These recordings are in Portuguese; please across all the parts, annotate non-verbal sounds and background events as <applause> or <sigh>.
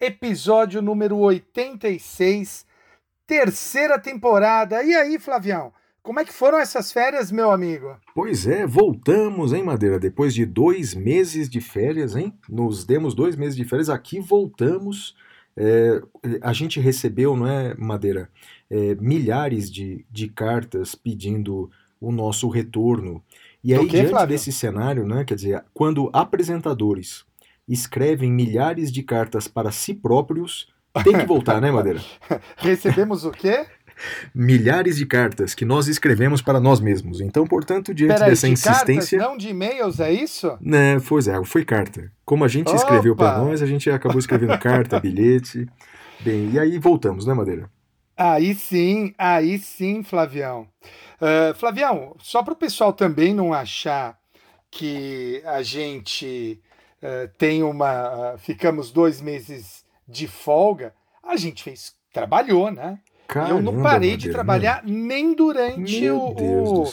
episódio número 86, terceira temporada. E aí, Flavião, como é que foram essas férias, meu amigo? Pois é, voltamos, hein, Madeira? Depois de dois meses de férias, hein? Nos demos dois meses de férias, aqui voltamos. É, a gente recebeu, não é, Madeira, é, milhares de, de cartas pedindo o nosso retorno. E aí, diante Flávio? desse cenário, né, quer dizer, quando apresentadores escrevem milhares de cartas para si próprios, tem que voltar, né, Madeira? <laughs> Recebemos o quê? Milhares de cartas que nós escrevemos para nós mesmos. Então, portanto, diante Peraí, dessa de cartas, insistência. não de e-mails, é isso? Né, pois é, foi carta. Como a gente escreveu Opa! para nós, a gente acabou escrevendo carta, <laughs> bilhete. Bem, e aí voltamos, né, Madeira? Aí sim, aí sim, Flavião. Ah, Flavião, só para o pessoal também não achar que a gente ah, tem uma. ah, ficamos dois meses de folga, a gente fez. Trabalhou, né? eu não Caramba, parei de trabalhar nem durante Meu o,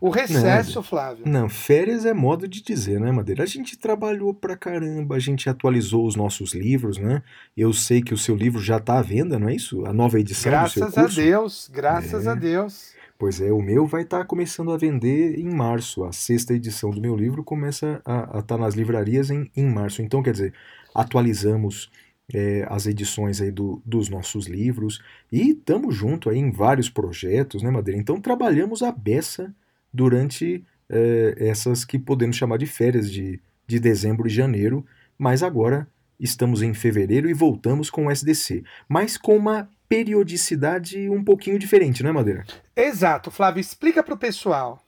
o, recesso, Flávio. Não, férias é modo de dizer, né, Madeira? A gente trabalhou pra caramba, a gente atualizou os nossos livros, né? Eu sei que o seu livro já tá à venda, não é isso? A nova edição do seu Graças a curso. Deus, graças É. a Deus. Pois é, o meu vai estar começando a vender em março. A sexta edição do meu livro começa a estar nas livrarias em, em março. Então, quer dizer, atualizamos é, as edições aí do- dos nossos livros e estamos junto aí em vários projetos, né, Madeira? Então, trabalhamos a beça durante é, essas que podemos chamar de férias de, de dezembro e janeiro, mas agora estamos em fevereiro e voltamos com o SDC, mas com uma periodicidade um pouquinho diferente, não é, Madeira? Exato, Flávio, explica para o pessoal.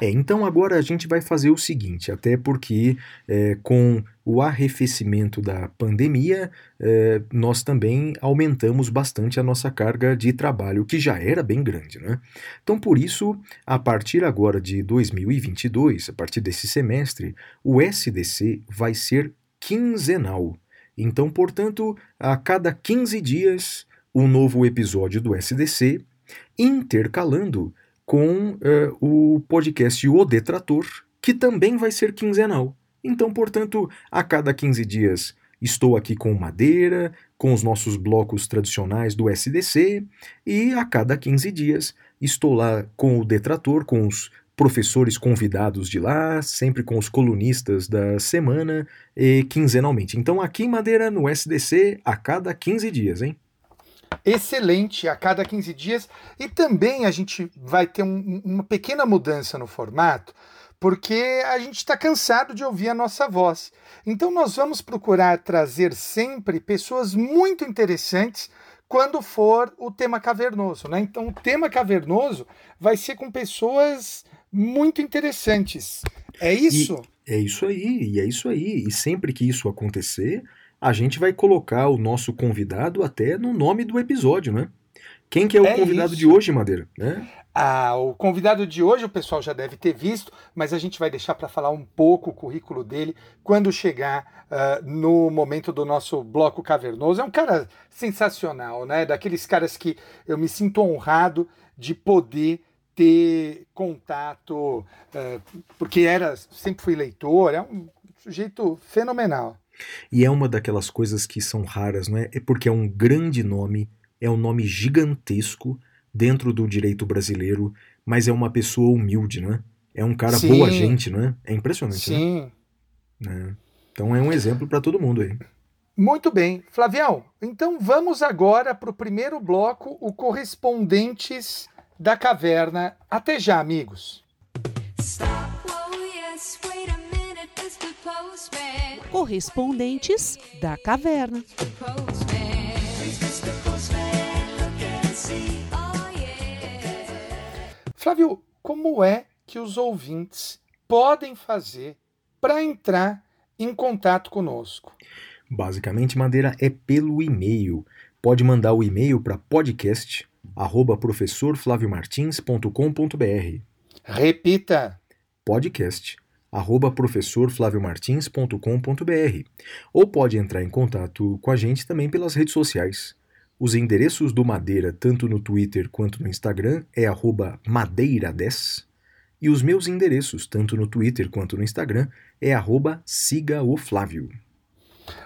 É, então agora a gente vai fazer o seguinte, até porque é, com o arrefecimento da pandemia, é, nós também aumentamos bastante a nossa carga de trabalho, que já era bem grande, né? Então por isso, a partir agora de 2022, a partir desse semestre, o SDC vai ser quinzenal. Então, portanto, a cada 15 dias, um novo episódio do SDC, intercalando com eh, o podcast O Detrator, que também vai ser quinzenal. Então, portanto, a cada 15 dias estou aqui com Madeira, com os nossos blocos tradicionais do SDC, e a cada 15 dias estou lá com o Detrator, com os professores convidados de lá, sempre com os colunistas da semana, e quinzenalmente. Então, aqui em Madeira, no SDC, a cada 15 dias, hein? Excelente a cada 15 dias. E também a gente vai ter um- uma pequena mudança no formato, porque a gente está cansado de ouvir a nossa voz. Então nós vamos procurar trazer sempre pessoas muito interessantes quando for o tema cavernoso. Né? Então o tema cavernoso vai ser com pessoas muito interessantes. É isso? É isso aí, e é isso aí. E sempre que isso acontecer, a gente vai colocar o nosso convidado até no nome do episódio, né? Quem que é o É convidado isso. de hoje, Madeira? Né? Ah, o convidado de hoje o pessoal já deve ter visto, mas a gente vai deixar para falar um pouco o currículo dele quando chegar ah, no momento do nosso bloco cavernoso. É um cara sensacional, né? Daqueles caras que eu me sinto honrado de poder ter contato, ah, porque era sempre fui leitor, é um sujeito fenomenal. E é uma daquelas coisas que são raras, não é? É porque é um grande nome, é um nome gigantesco dentro do direito brasileiro, mas é uma pessoa humilde, não é? É um cara Sim. boa gente, não é? É impressionante, né? Sim. né? Então é um exemplo para todo mundo aí. Muito bem. Flavião, então vamos agora para o primeiro bloco, o Correspondentes da Caverna. Até já, amigos. Stop, oh yes, Correspondentes da Caverna. Flávio, como é que os ouvintes podem fazer para entrar em contato conosco? Basicamente, Madeira é pelo e-mail. Pode mandar o e-mail para podcast arroba professorflaviomartins.com.br Repita. podcast arroba professorflaviomartins.com.br ou pode entrar em contato com a gente também pelas redes sociais. Os endereços do Madeira, tanto no Twitter quanto no Instagram, é arroba madeira10 e os meus endereços, tanto no Twitter quanto no Instagram, é arroba siga o Flávio.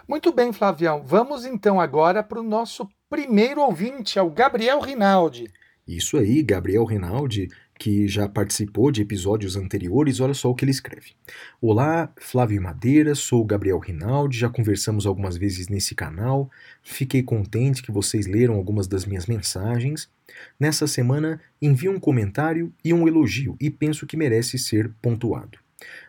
Muito bem, Flavião. Vamos então agora para o nosso primeiro ouvinte, é o Gabriel Rinaldi. Isso aí, Gabriel Rinaldi, que já participou de episódios anteriores, olha só o que ele escreve. Olá, Flávio Madeira, sou Gabriel Rinaldi, já conversamos algumas vezes nesse canal, fiquei contente que vocês leram algumas das minhas mensagens. Nessa semana, envio um comentário e um elogio e penso que merece ser pontuado.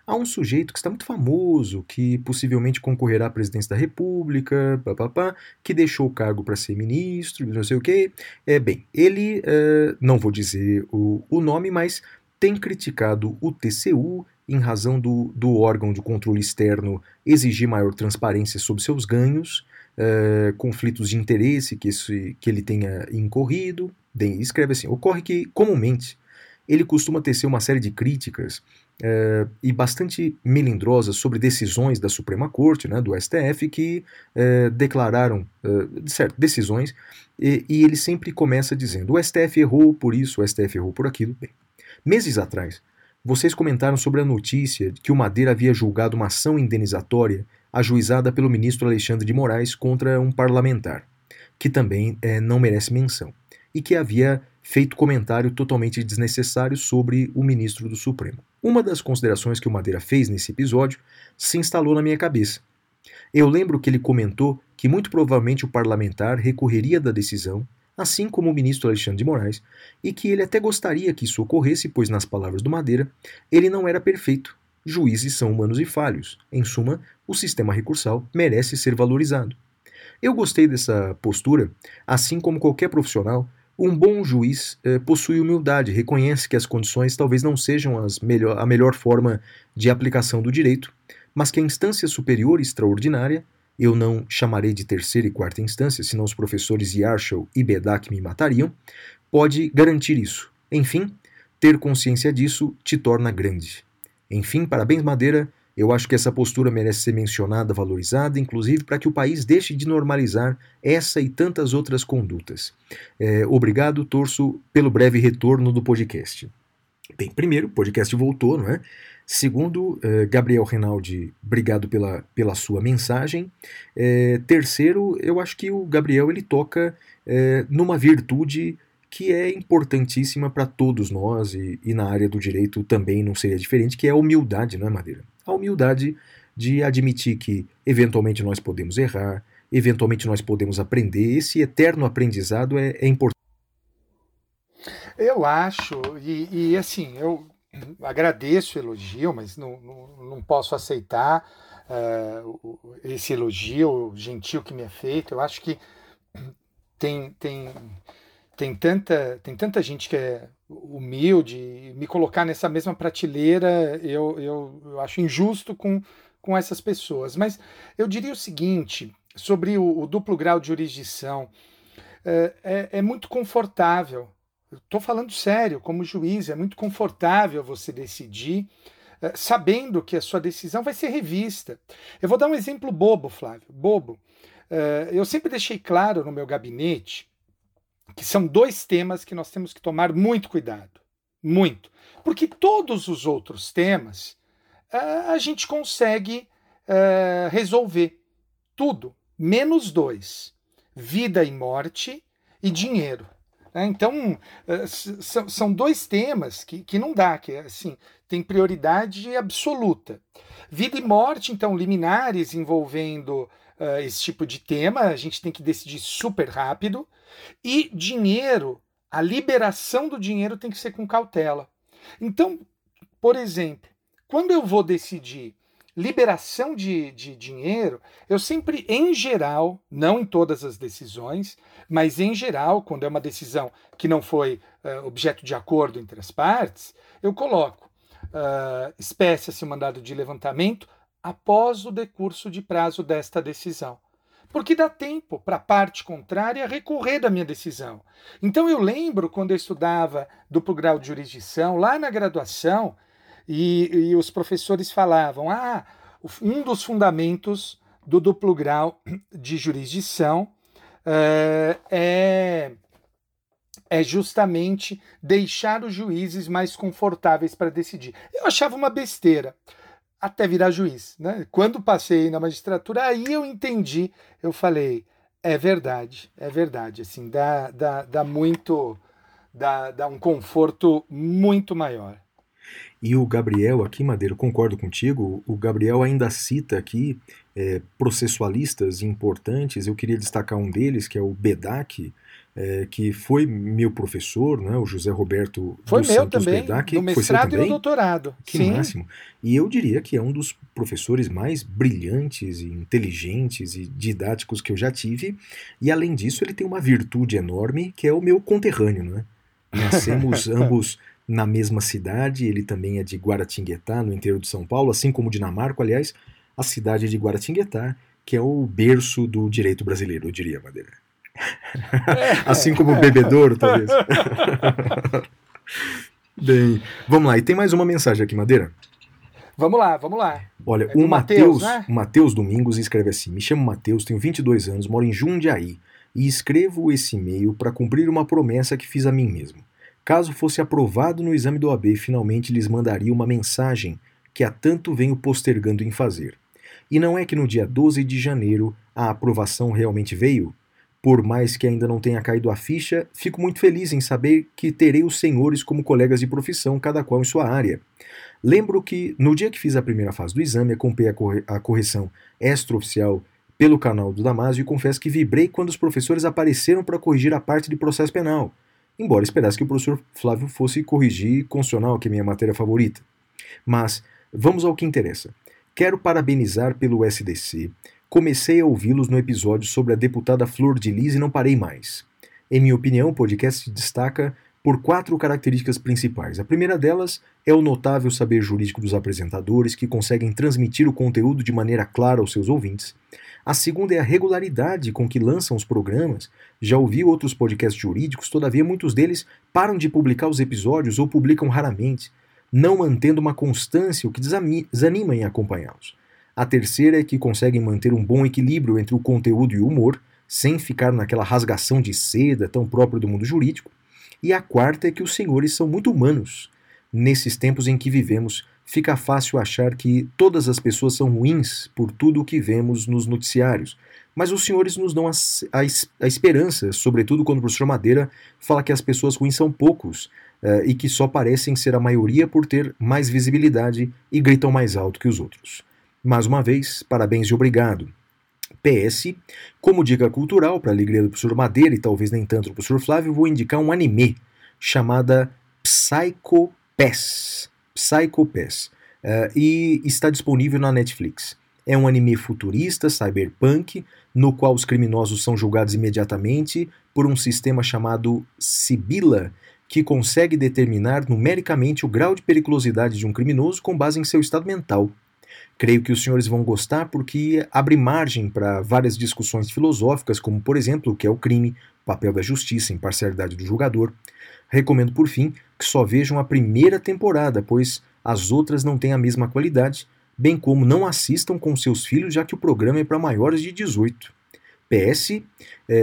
Há um sujeito que está muito famoso, que possivelmente concorrerá à presidência da República, papapá, que deixou o cargo para ser ministro, não sei o quê. É, bem, ele, é, não vou dizer o, o nome, mas tem criticado o TCU em razão do, do órgão de controle externo exigir maior transparência sobre seus ganhos, é, conflitos de interesse que, esse, que ele tenha incorrido. Escreve assim: ocorre que, comumente, ele costuma tecer uma série de críticas e bastante melindrosas sobre decisões da Suprema Corte, né, do STF, que é, declararam é, certo, decisões, e, e, ele sempre começa dizendo: o STF errou por isso, o STF errou por aquilo. Bem, meses atrás, vocês comentaram sobre a notícia de que o Madeira havia julgado uma ação indenizatória ajuizada pelo ministro Alexandre de Moraes contra um parlamentar, que também não merece menção, e que havia feito comentário totalmente desnecessário sobre o ministro do Supremo. Uma das considerações que o Madeira fez nesse episódio se instalou na minha cabeça. Eu lembro que ele comentou que muito provavelmente o parlamentar recorreria da decisão, assim como o ministro Alexandre de Moraes, e que ele até gostaria que isso ocorresse, pois, nas palavras do Madeira, ele não era perfeito. Juízes são humanos e falhos. Em suma, o sistema recursal merece ser valorizado. Eu gostei dessa postura, assim como qualquer profissional um bom juiz eh, possui humildade, reconhece que as condições talvez não sejam as melhor, a melhor forma de aplicação do direito, mas que a instância superior extraordinária, eu não chamarei de terceira e quarta instância, senão os professores Yarshall e Bedak me matariam, pode garantir isso. Enfim, ter consciência disso te torna grande. Enfim, parabéns, Madeira. Eu acho que essa postura merece ser mencionada, valorizada, inclusive para que o país deixe de normalizar essa e tantas outras condutas. É, obrigado, torço pelo breve retorno do podcast. Bem, primeiro, o podcast voltou, não é? Segundo, eh, Gabriel Renaldi, obrigado pela, pela sua mensagem. Eh, terceiro, eu acho que o Gabriel ele toca eh, numa virtude que é importantíssima para todos nós e, e, na área do direito também não seria diferente, que é a humildade, não é, Madeira? A humildade de admitir que eventualmente nós podemos errar, eventualmente nós podemos aprender. Esse eterno aprendizado é, é importante. Eu acho, e, e, assim, eu agradeço o elogio, mas não, não, não posso aceitar uh, esse elogio gentil que me é feito. Eu acho que tem, tem, tem, tanta, tem tanta gente que é humilde, me colocar nessa mesma prateleira, eu, eu, eu acho injusto com, com essas pessoas. Mas eu diria o seguinte sobre o, o duplo grau de jurisdição. É, é, é muito confortável Estou falando sério, como juiz, é muito confortável você decidir eh, sabendo que a sua decisão vai ser revista. Eu vou dar um exemplo bobo, Flávio, bobo. Eh, eu sempre deixei claro no meu gabinete que são dois temas que nós temos que tomar muito cuidado. Muito. Porque todos os outros temas eh, a gente consegue resolver. Tudo. Menos dois: vida e morte e dinheiro. Né? Então, eh, são dois temas que, que não dá, que assim, tem prioridade absoluta. Vida e morte, então, liminares envolvendo uh, esse tipo de tema, a gente tem que decidir super rápido. E dinheiro, a liberação do dinheiro tem que ser com cautela. Então, por exemplo, quando eu vou decidir liberação de, de dinheiro, eu sempre, em geral, não em todas as decisões, mas em geral, quando é uma decisão que não foi uh, objeto de acordo entre as partes, eu coloco uh, espécie-se o mandado de levantamento após o decurso de prazo desta decisão. porque dá tempo para a parte contrária recorrer da minha decisão. Então eu lembro quando eu estudava duplo grau de jurisdição, lá na graduação, e, e os professores falavam: ah, um dos fundamentos do duplo grau de jurisdição eh, é, é justamente deixar os juízes mais confortáveis para decidir. Eu achava uma besteira até virar juiz. Né? Quando passei na magistratura, aí eu entendi, eu falei, é verdade, é verdade, assim, dá, dá, dá muito, dá, dá um conforto muito maior. E o Gabriel aqui, Madeira, eu concordo contigo, o Gabriel ainda cita aqui é, processualistas importantes, eu queria destacar um deles, que é o Bedak, é, que foi meu professor, né, o José Roberto Foi dos meu Santos também, no Foi seu mestrado e no também? doutorado. Que Sim. máximo. E eu diria que é um dos professores mais brilhantes e inteligentes e didáticos que eu já tive. E além disso, ele tem uma virtude enorme, que é o meu conterrâneo, né? <laughs> Nascemos ambos na mesma cidade, ele também é de Guaratinguetá, no interior de São Paulo, assim como Dinamarca, aliás, a cidade de Guaratinguetá, que é o berço do direito brasileiro, eu diria, Madeira. <laughs> assim como o bebedouro, talvez. <laughs> Bem, vamos lá. E tem mais uma mensagem aqui, Madeira. Vamos lá, vamos lá. Olha, É o Matheus, Mateus, né? o Matheus Domingos escreve assim: Me chamo Matheus, tenho 22 anos, moro em Jundiaí e escrevo esse e-mail para cumprir uma promessa que fiz a mim mesmo. Caso fosse aprovado no exame do AB, finalmente lhes mandaria uma mensagem que há tanto venho postergando em fazer. E não é que no dia 12 de janeiro a aprovação realmente veio? Por mais que ainda não tenha caído a ficha, fico muito feliz em saber que terei os senhores como colegas de profissão, cada qual em sua área. Lembro que, no dia que fiz a primeira fase do exame, acompanhei a, corre a correção extraoficial pelo canal do Damásio e confesso que vibrei quando os professores apareceram para corrigir a parte de processo penal, embora esperasse que o professor Flávio fosse corrigir constitucional, que é minha matéria favorita. Mas, vamos ao que interessa. Quero parabenizar pelo SDC. Comecei a ouvi-los no episódio sobre a deputada Flor de Lis e não parei mais. Em minha opinião, o podcast se destaca por quatro características principais. A primeira delas é o notável saber jurídico dos apresentadores, que conseguem transmitir o conteúdo de maneira clara aos seus ouvintes. A segunda é a regularidade com que lançam os programas. Já ouvi outros podcasts jurídicos, todavia muitos deles param de publicar os episódios ou publicam raramente, não mantendo uma constância, o que desanima em acompanhá-los. A terceira é que conseguem manter um bom equilíbrio entre o conteúdo e o humor, sem ficar naquela rasgação de seda tão própria do mundo jurídico. E a quarta é que os senhores são muito humanos. Nesses tempos em que vivemos, fica fácil achar que todas as pessoas são ruins por tudo o que vemos nos noticiários. Mas os senhores nos dão a, a, a esperança, sobretudo quando o professor Madeira fala que as pessoas ruins são poucos eh, e que só parecem ser a maioria por ter mais visibilidade e gritam mais alto que os outros. Mais uma vez, parabéns e obrigado. PS, como dica cultural, para alegria do professor Madeira e talvez nem tanto do professor Flávio, vou indicar um anime chamada Psycho Pass. Psycho Pass. Eh, e está disponível na Netflix. É um anime futurista, cyberpunk, no qual os criminosos são julgados imediatamente por um sistema chamado Sibila, que consegue determinar numericamente o grau de periculosidade de um criminoso com base em seu estado mental. Creio que os senhores vão gostar porque abre margem para várias discussões filosóficas, como por exemplo o que é o crime, o papel da justiça, imparcialidade do julgador. Recomendo por fim que só vejam a primeira temporada, pois as outras não têm a mesma qualidade, bem como não assistam com seus filhos, já que o programa é para maiores de 18. PS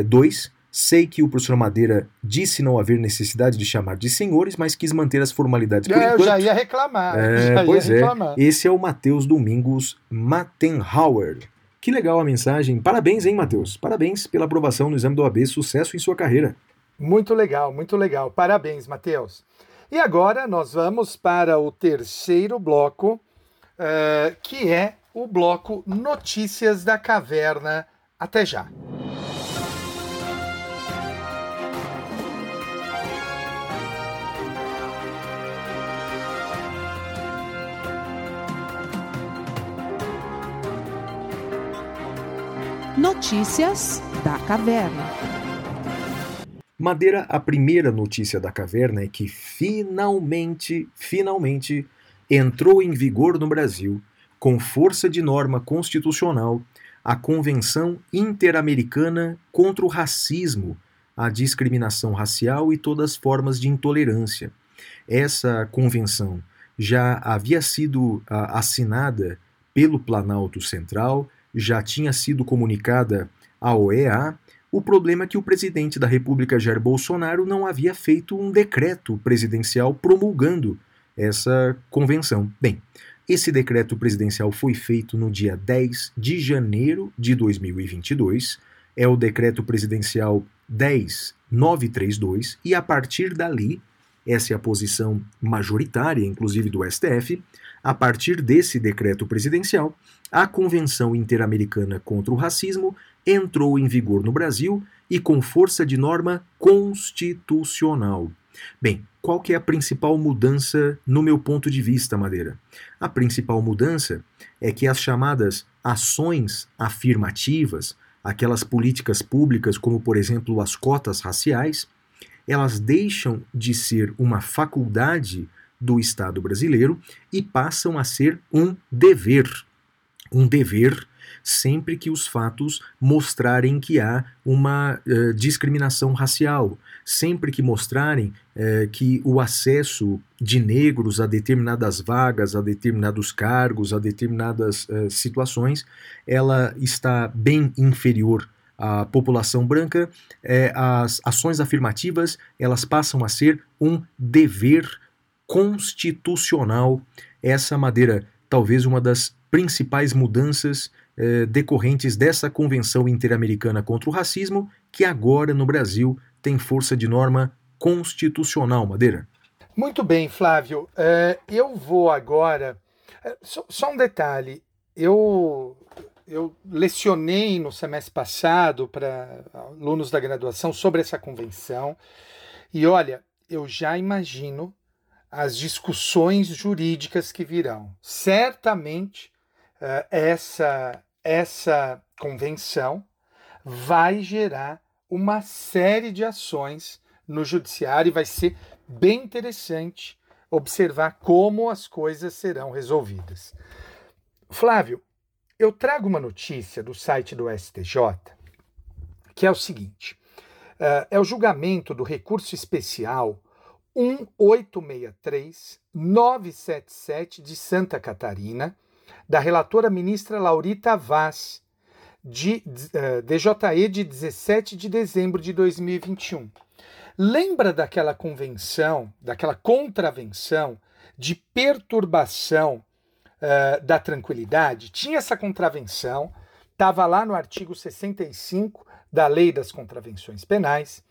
2. Sei que o professor Madeira disse não haver necessidade de chamar de senhores, mas quis manter as formalidades por É, eu enquanto. já ia reclamar. É, <laughs> já ia pois é. reclamar. Esse é o Matheus Domingos Mattenhauer. Que legal a mensagem. Parabéns, hein, Matheus? Parabéns pela aprovação no exame do AB. Sucesso em sua carreira. Muito legal, muito legal. Parabéns, Matheus. E agora nós vamos para o terceiro bloco, eh, que é o bloco Notícias da Caverna. Até já. Notícias da Caverna. Madeira, a primeira notícia da caverna é que finalmente, finalmente, entrou em vigor no Brasil, com força de norma constitucional, a Convenção Interamericana contra o Racismo, a Discriminação Racial e todas as formas de intolerância. Essa convenção já havia sido ah, assinada pelo Planalto Central, já tinha sido comunicada à OEA. O problema é que o presidente da República, Jair Bolsonaro, não havia feito um decreto presidencial promulgando essa convenção. Bem, esse decreto presidencial foi feito no dia 10 de janeiro de 2022. É o decreto presidencial 10932 e a partir dali, essa é a posição majoritária, inclusive do STF, a partir desse decreto presidencial, a Convenção Interamericana contra o Racismo entrou em vigor no Brasil e com força de norma constitucional. Bem, qual que é a principal mudança no meu ponto de vista, Madeira? A principal mudança é que as chamadas ações afirmativas, aquelas políticas públicas como, por exemplo, as cotas raciais, elas deixam de ser uma faculdade do Estado brasileiro e passam a ser um dever. Um dever sempre que os fatos mostrarem que há uma eh, discriminação racial, sempre que mostrarem eh, que o acesso de negros a determinadas vagas, a determinados cargos, a determinadas eh, situações, ela está bem inferior à população branca, as ações afirmativas elas passam a ser um dever constitucional. Essa madeira, talvez uma das principais mudanças eh, decorrentes dessa Convenção Interamericana contra o Racismo, que agora no Brasil tem força de norma constitucional, Madeira. Muito bem, Flávio. É, eu vou agora. é, Só, só um detalhe. Eu, eu lecionei no semestre passado para alunos da graduação sobre essa convenção. E olha, eu já imagino as discussões jurídicas que virão. Certamente, eh, essa, essa convenção vai gerar uma série de ações no judiciário e vai ser bem interessante observar como as coisas serão resolvidas. Flávio, eu trago uma notícia do site do STJ que é o seguinte: eh, é o julgamento do recurso especial 1863-977 de Santa Catarina, da relatora ministra Laurita Vaz, de eh, DJE de 17 de dezembro de 2021. Lembra daquela convenção, daquela contravenção de perturbação eh, da tranquilidade? Tinha essa contravenção, estava lá no artigo 65 da Lei das Contravenções Penais,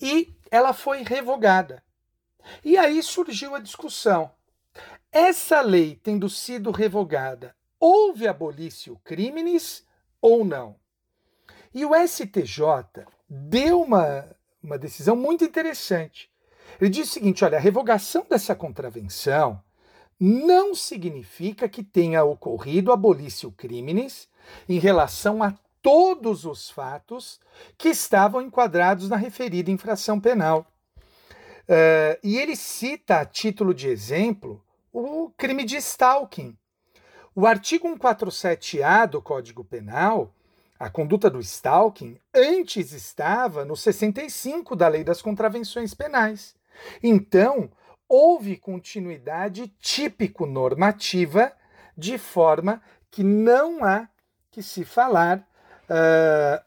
e ela foi revogada. E aí surgiu a discussão. Essa lei tendo sido revogada, houve abolício crimes ou não? E o STJ deu uma, uma decisão muito interessante. Ele disse o seguinte: olha, a revogação dessa contravenção não significa que tenha ocorrido abolício crimes em relação a todos os fatos que estavam enquadrados na referida infração penal. Eh, e ele cita, a título de exemplo, o crime de stalking. O artigo 147-A do Código Penal, a conduta do stalking, antes estava no 65 da Lei das Contravenções Penais. Então, houve continuidade típico-normativa, de forma que não há que se falar ah,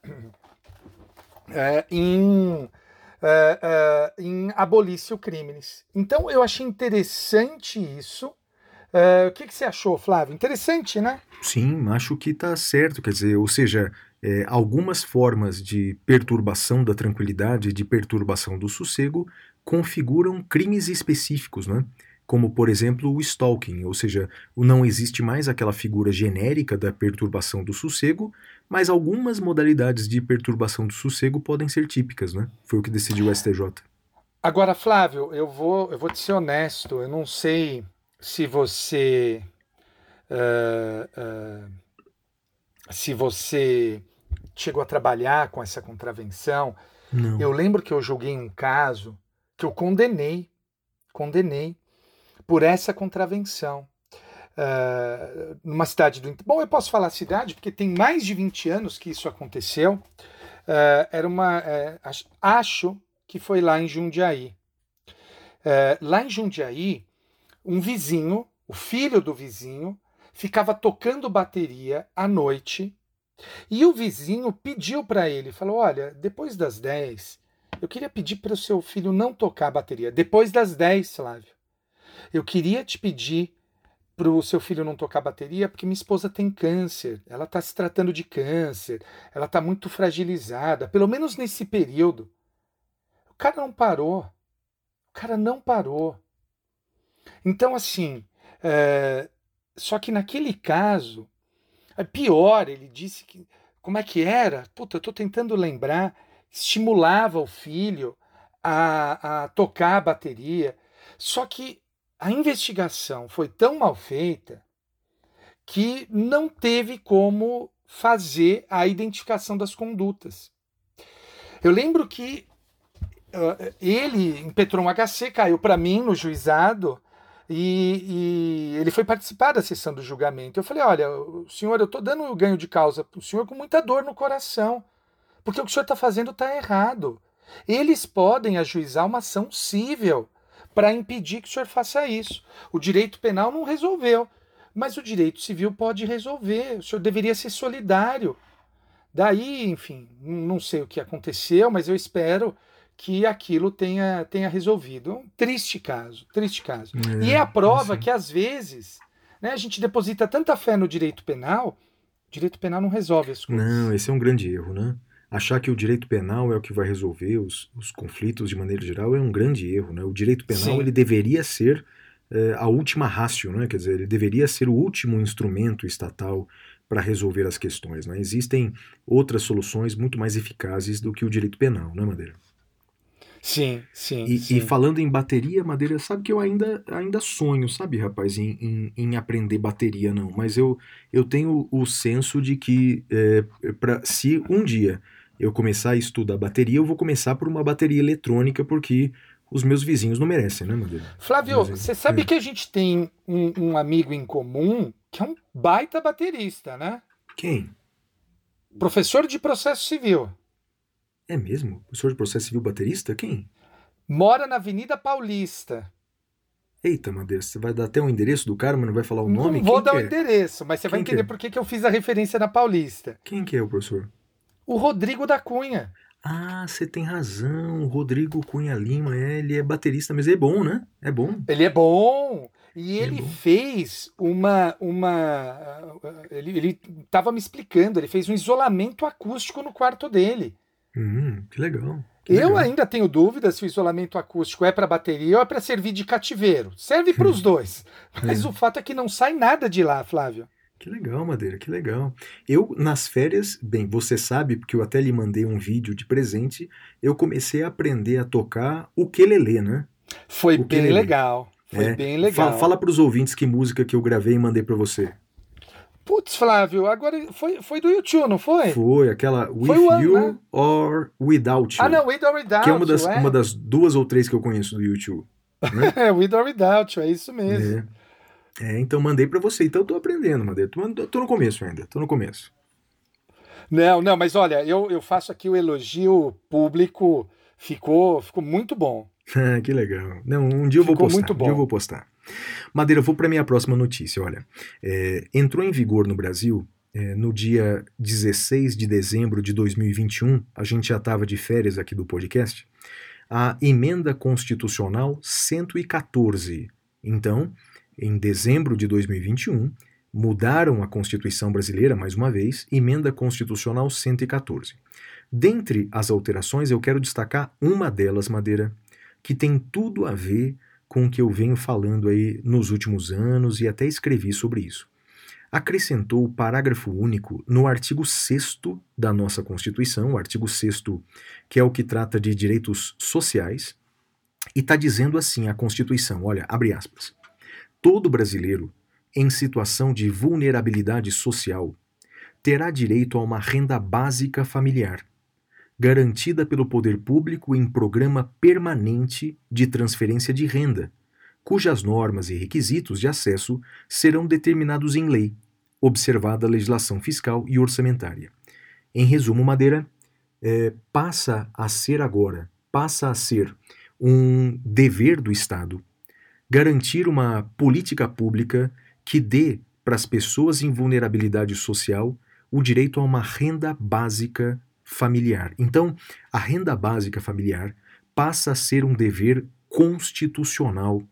ah, em eh, eh, em abolício crimes. Então eu achei interessante isso. Eh, o que, que você achou, Flávio? Interessante, né? Sim, acho que está certo. Quer dizer, ou seja, é, algumas formas de perturbação da tranquilidade, de perturbação do sossego, configuram crimes específicos, né? Como, por exemplo, o stalking, ou seja, não existe mais aquela figura genérica da perturbação do sossego, mas algumas modalidades de perturbação do sossego podem ser típicas, né? Foi o que decidiu o STJ. Agora, Flávio, eu vou, eu vou te ser honesto. Eu não sei se você, eh, eh, se você chegou a trabalhar com essa contravenção. Não. Eu lembro que eu julguei um caso que eu condenei, condenei por essa contravenção. Eh, numa cidade do. Bom, eu posso falar cidade porque tem mais de 20 anos que isso aconteceu. Eh, era uma. ach- acho que foi lá em Jundiaí. Eh, lá em Jundiaí, um vizinho, o filho do vizinho, ficava tocando bateria à noite. E o vizinho pediu para ele, falou: Olha, depois das 10, eu queria pedir para o seu filho não tocar a bateria. Depois das 10, Flávio. Eu queria te pedir para o seu filho não tocar bateria porque minha esposa tem câncer. Ela está se tratando de câncer. Ela está muito fragilizada, pelo menos nesse período. O cara não parou. O cara não parou. Então, assim, é, só que naquele caso, é pior, ele disse que. Como é que era? Puta, eu tô tentando lembrar. Estimulava o filho a, a tocar a bateria. Só que a investigação foi tão mal feita que não teve como fazer a identificação das condutas. Eu lembro que uh, ele impetrou um HC, caiu para mim no juizado e, e ele foi participar da sessão do julgamento. Eu falei: olha, senhor, eu estou dando o ganho de causa para o senhor com muita dor no coração, porque o que o senhor está fazendo está errado. Eles podem ajuizar uma ação cível para impedir que o senhor faça isso. O direito penal não resolveu, mas o direito civil pode resolver. O senhor deveria ser solidário. Daí, enfim, não sei o que aconteceu, mas eu espero que aquilo tenha, tenha resolvido. É um triste caso, triste caso. É, e é a prova assim. que, às vezes, né, a gente deposita tanta fé no direito penal, o direito penal não resolve as coisas. Não, esse é um grande erro, né? Achar que o direito penal é o que vai resolver os, os conflitos de maneira geral é um grande erro, né? O direito penal Sim. ele deveria ser eh, a última rácio, né? Quer dizer, ele deveria ser o último instrumento estatal para resolver as questões, né? Existem outras soluções muito mais eficazes do que o direito penal, né, Madeira? Sim, sim. E, sim. e falando em bateria, Madeira, sabe que eu ainda, ainda sonho, sabe, rapaz, em, em, em aprender bateria, não. Mas eu, eu tenho o senso de que é, pra, se um dia eu começar a estudar bateria, eu vou começar por uma bateria eletrônica, porque os meus vizinhos não merecem, né, Madeira? Flávio, Mas, você sabe é. que a gente tem um, um amigo em comum que é um baita baterista, né? Quem? Professor de processo civil. É mesmo? Professor de processo civil baterista? Quem? Mora na Avenida Paulista. Eita, Madeira, você vai dar até o endereço do cara, mas não vai falar o nome? Não vou Quem dar o é? endereço, mas você vai Quem que entender é? por que que eu fiz a referência na Paulista. Quem que é o professor? O Rodrigo da Cunha. Ah, você tem razão. Rodrigo Cunha Lima, é, ele é baterista, mas é bom, né? É bom. Ele é bom. E Ele é bom. fez uma. uma ele, ele tava me explicando, ele fez um isolamento acústico no quarto dele. Hum, que legal. que Eu legal. ainda tenho dúvidas se o isolamento acústico é para bateria ou é para servir de cativeiro. Serve <laughs> para os dois. Mas É. o fato é que não sai nada de lá, Flávio. Que legal, Madeira, que legal. Eu, nas férias, bem, você sabe, porque eu até lhe mandei um vídeo de presente, eu comecei a aprender a tocar o quelele, né? Foi O bem legal. Foi É. bem legal. Fa- Fala para os ouvintes que música que eu gravei e mandei para você. Putz, Flávio, agora foi, foi do YouTube, não foi? Foi aquela With Foi o ano, You né? or Without You. Ah, não, With or Without que é uma das, é. uma das duas ou três que eu conheço do YouTube. <laughs> É, With or Without You, é isso mesmo. É. É, então mandei para você. Então eu tô aprendendo, Madeira. Tô, tô no começo ainda, tô no começo. Não, não, mas olha, eu, eu faço aqui o elogio público, ficou, ficou muito bom. <laughs> Que legal. Não, um dia eu vou Ficou postar. muito Um dia eu bom. vou postar. Madeira, eu vou para minha próxima notícia. Olha, é, entrou em vigor no Brasil é, no dia 16 de dezembro de 2021. A gente já estava de férias aqui do podcast. A emenda constitucional 114. Então, em dezembro de 2021, mudaram a Constituição brasileira mais uma vez, emenda constitucional 114. Dentre as alterações, eu quero destacar uma delas, Madeira, que tem tudo a ver com o que eu venho falando aí nos últimos anos e até escrevi sobre isso. Acrescentou o parágrafo único no artigo 6 da nossa Constituição, o artigo 6 que é o que trata de direitos sociais, e está dizendo assim a Constituição, olha, abre aspas, todo brasileiro em situação de vulnerabilidade social terá direito a uma renda básica familiar, garantida pelo poder público em programa permanente de transferência de renda, cujas normas e requisitos de acesso serão determinados em lei, observada a legislação fiscal e orçamentária. Em resumo, Madeira, eh, passa a ser agora, passa a ser um dever do Estado garantir uma política pública que dê para as pessoas em vulnerabilidade social o direito a uma renda básica familiar. Então, a renda básica familiar passa a ser um dever constitucional.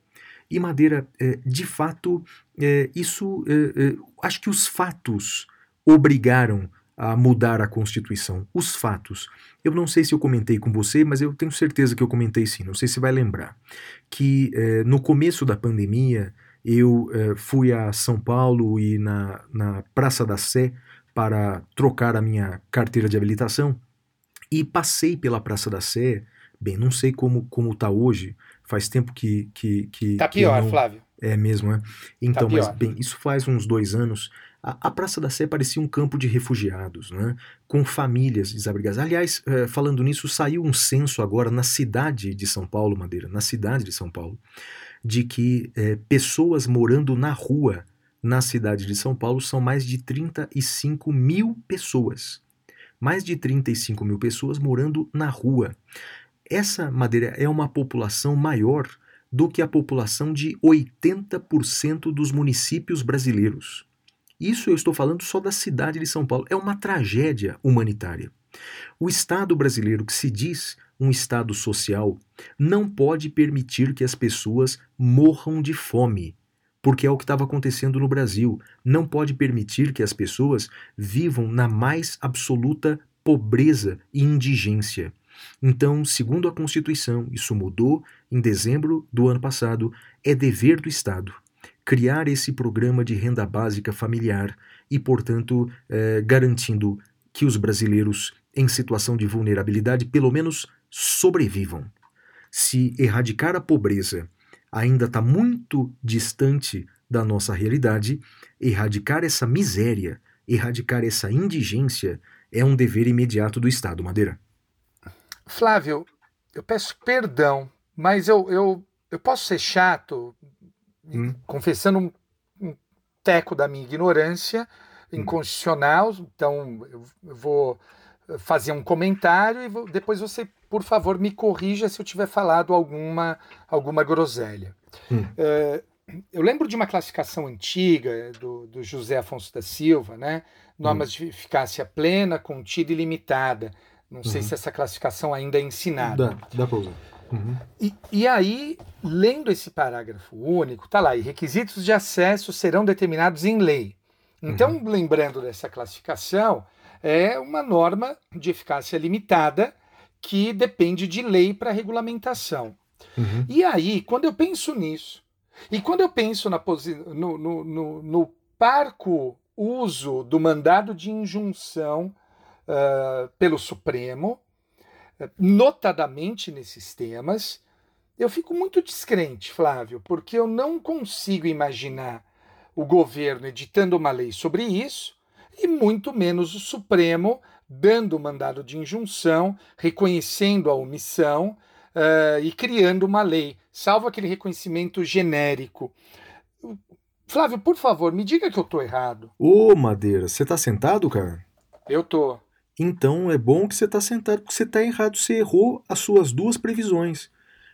E Madeira, eh, de fato, eh, isso, eh, acho que os fatos obrigaram a mudar a Constituição. Os fatos. Eu não sei se eu comentei com você, mas eu tenho certeza que eu comentei sim. Não sei se vai lembrar. Que eh, no começo da pandemia eu eh, fui a São Paulo e na, na Praça da Sé para trocar a minha carteira de habilitação e passei pela Praça da Sé. Bem, não sei como como está hoje. Faz tempo que que que Tá que pior, não- Flávio. é mesmo, é? Então, mas pior. bem, isso faz uns dois anos. A, Praça da Sé parecia um campo de refugiados, né? com famílias desabrigadas. Aliás, eh, falando nisso, saiu um censo agora na cidade de São Paulo, Madeira, na cidade de São Paulo, de que eh, pessoas morando na rua na cidade de São Paulo são mais de 35 mil pessoas. Mais de 35 mil pessoas morando na rua. Essa, Madeira, é uma população maior do que a população de 80% dos municípios brasileiros. Isso eu estou falando só da cidade de São Paulo. É uma tragédia humanitária. O Estado brasileiro, que se diz um Estado social, não pode permitir que as pessoas morram de fome, porque é o que estava acontecendo no Brasil. Não pode permitir que as pessoas vivam na mais absoluta pobreza e indigência. Então, segundo a Constituição, isso mudou em dezembro do ano passado, é dever do Estado criar esse programa de renda básica familiar e, portanto, eh, garantindo que os brasileiros em situação de vulnerabilidade pelo menos sobrevivam. Se erradicar a pobreza ainda está muito distante da nossa realidade, erradicar essa miséria, erradicar essa indigência é um dever imediato do Estado, Madeira. Flávio, eu peço perdão, mas eu, eu, eu posso ser chato, Hum. confessando um, um teco da minha ignorância Hum. inconstitucional, então eu, eu vou fazer um comentário e vou- depois você, por favor, me corrija se eu tiver falado alguma, alguma groselha. Hum. É, eu lembro de uma classificação antiga do, do José Afonso da Silva, né? Normas de eficácia plena, contida e limitada. Não sei Uhum. se essa classificação ainda é ensinada. Dá, dá para usar. Uhum. E, e aí, lendo esse parágrafo único, tá lá, e requisitos de acesso serão determinados em lei. Então, lembrando dessa classificação, é uma norma de eficácia limitada que depende de lei para regulamentação. Uhum. E aí, quando eu penso nisso, e quando eu penso na no, no, no, no parco uso do mandado de injunção ah, pelo Supremo, notadamente nesses temas, eu fico muito descrente, Flávio, porque eu não consigo imaginar o governo editando uma lei sobre isso, e muito menos o Supremo dando o mandado de injunção, reconhecendo a omissão eh, e criando uma lei, salvo aquele reconhecimento genérico. Flávio, por favor, me diga que eu estou errado. Ô, Madeira, você tá sentado, cara? Eu tô. Então é bom que você tá sentado, porque você tá errado. Você errou as suas duas previsões.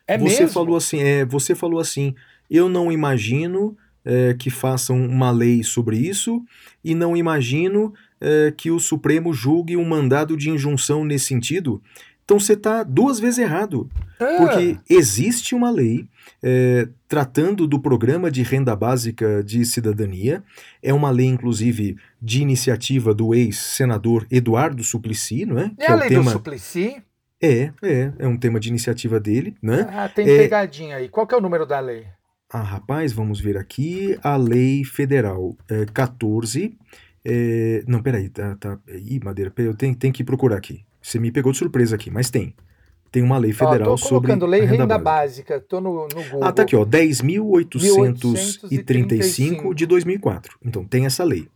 É você mesmo? falou assim, é, você falou assim, eu não imagino é, que façam uma lei sobre isso e não imagino é, que o Supremo julgue um mandado de injunção nesse sentido. Então você está duas vezes errado, Ah, porque existe uma lei é, tratando do programa de renda básica de cidadania. É uma lei, inclusive, de iniciativa do ex-senador Eduardo Suplicy, não é? é a lei do Suplicy? É, é, é um tema de iniciativa dele, né? Ah, tem É. pegadinha aí. Qual que é o número da lei? Ah, rapaz, vamos ver aqui. A lei federal é, 14. é, não, peraí, tá, tá. Ih, Madeira, eu tenho, tenho que procurar aqui. Você me pegou de surpresa aqui, mas tem. Tem uma lei federal Ó, sobre. colocando lei renda, renda básica. Tô no, no Google. Ah, tá aqui, ó. 10.835 de 2004. Então, tem essa lei.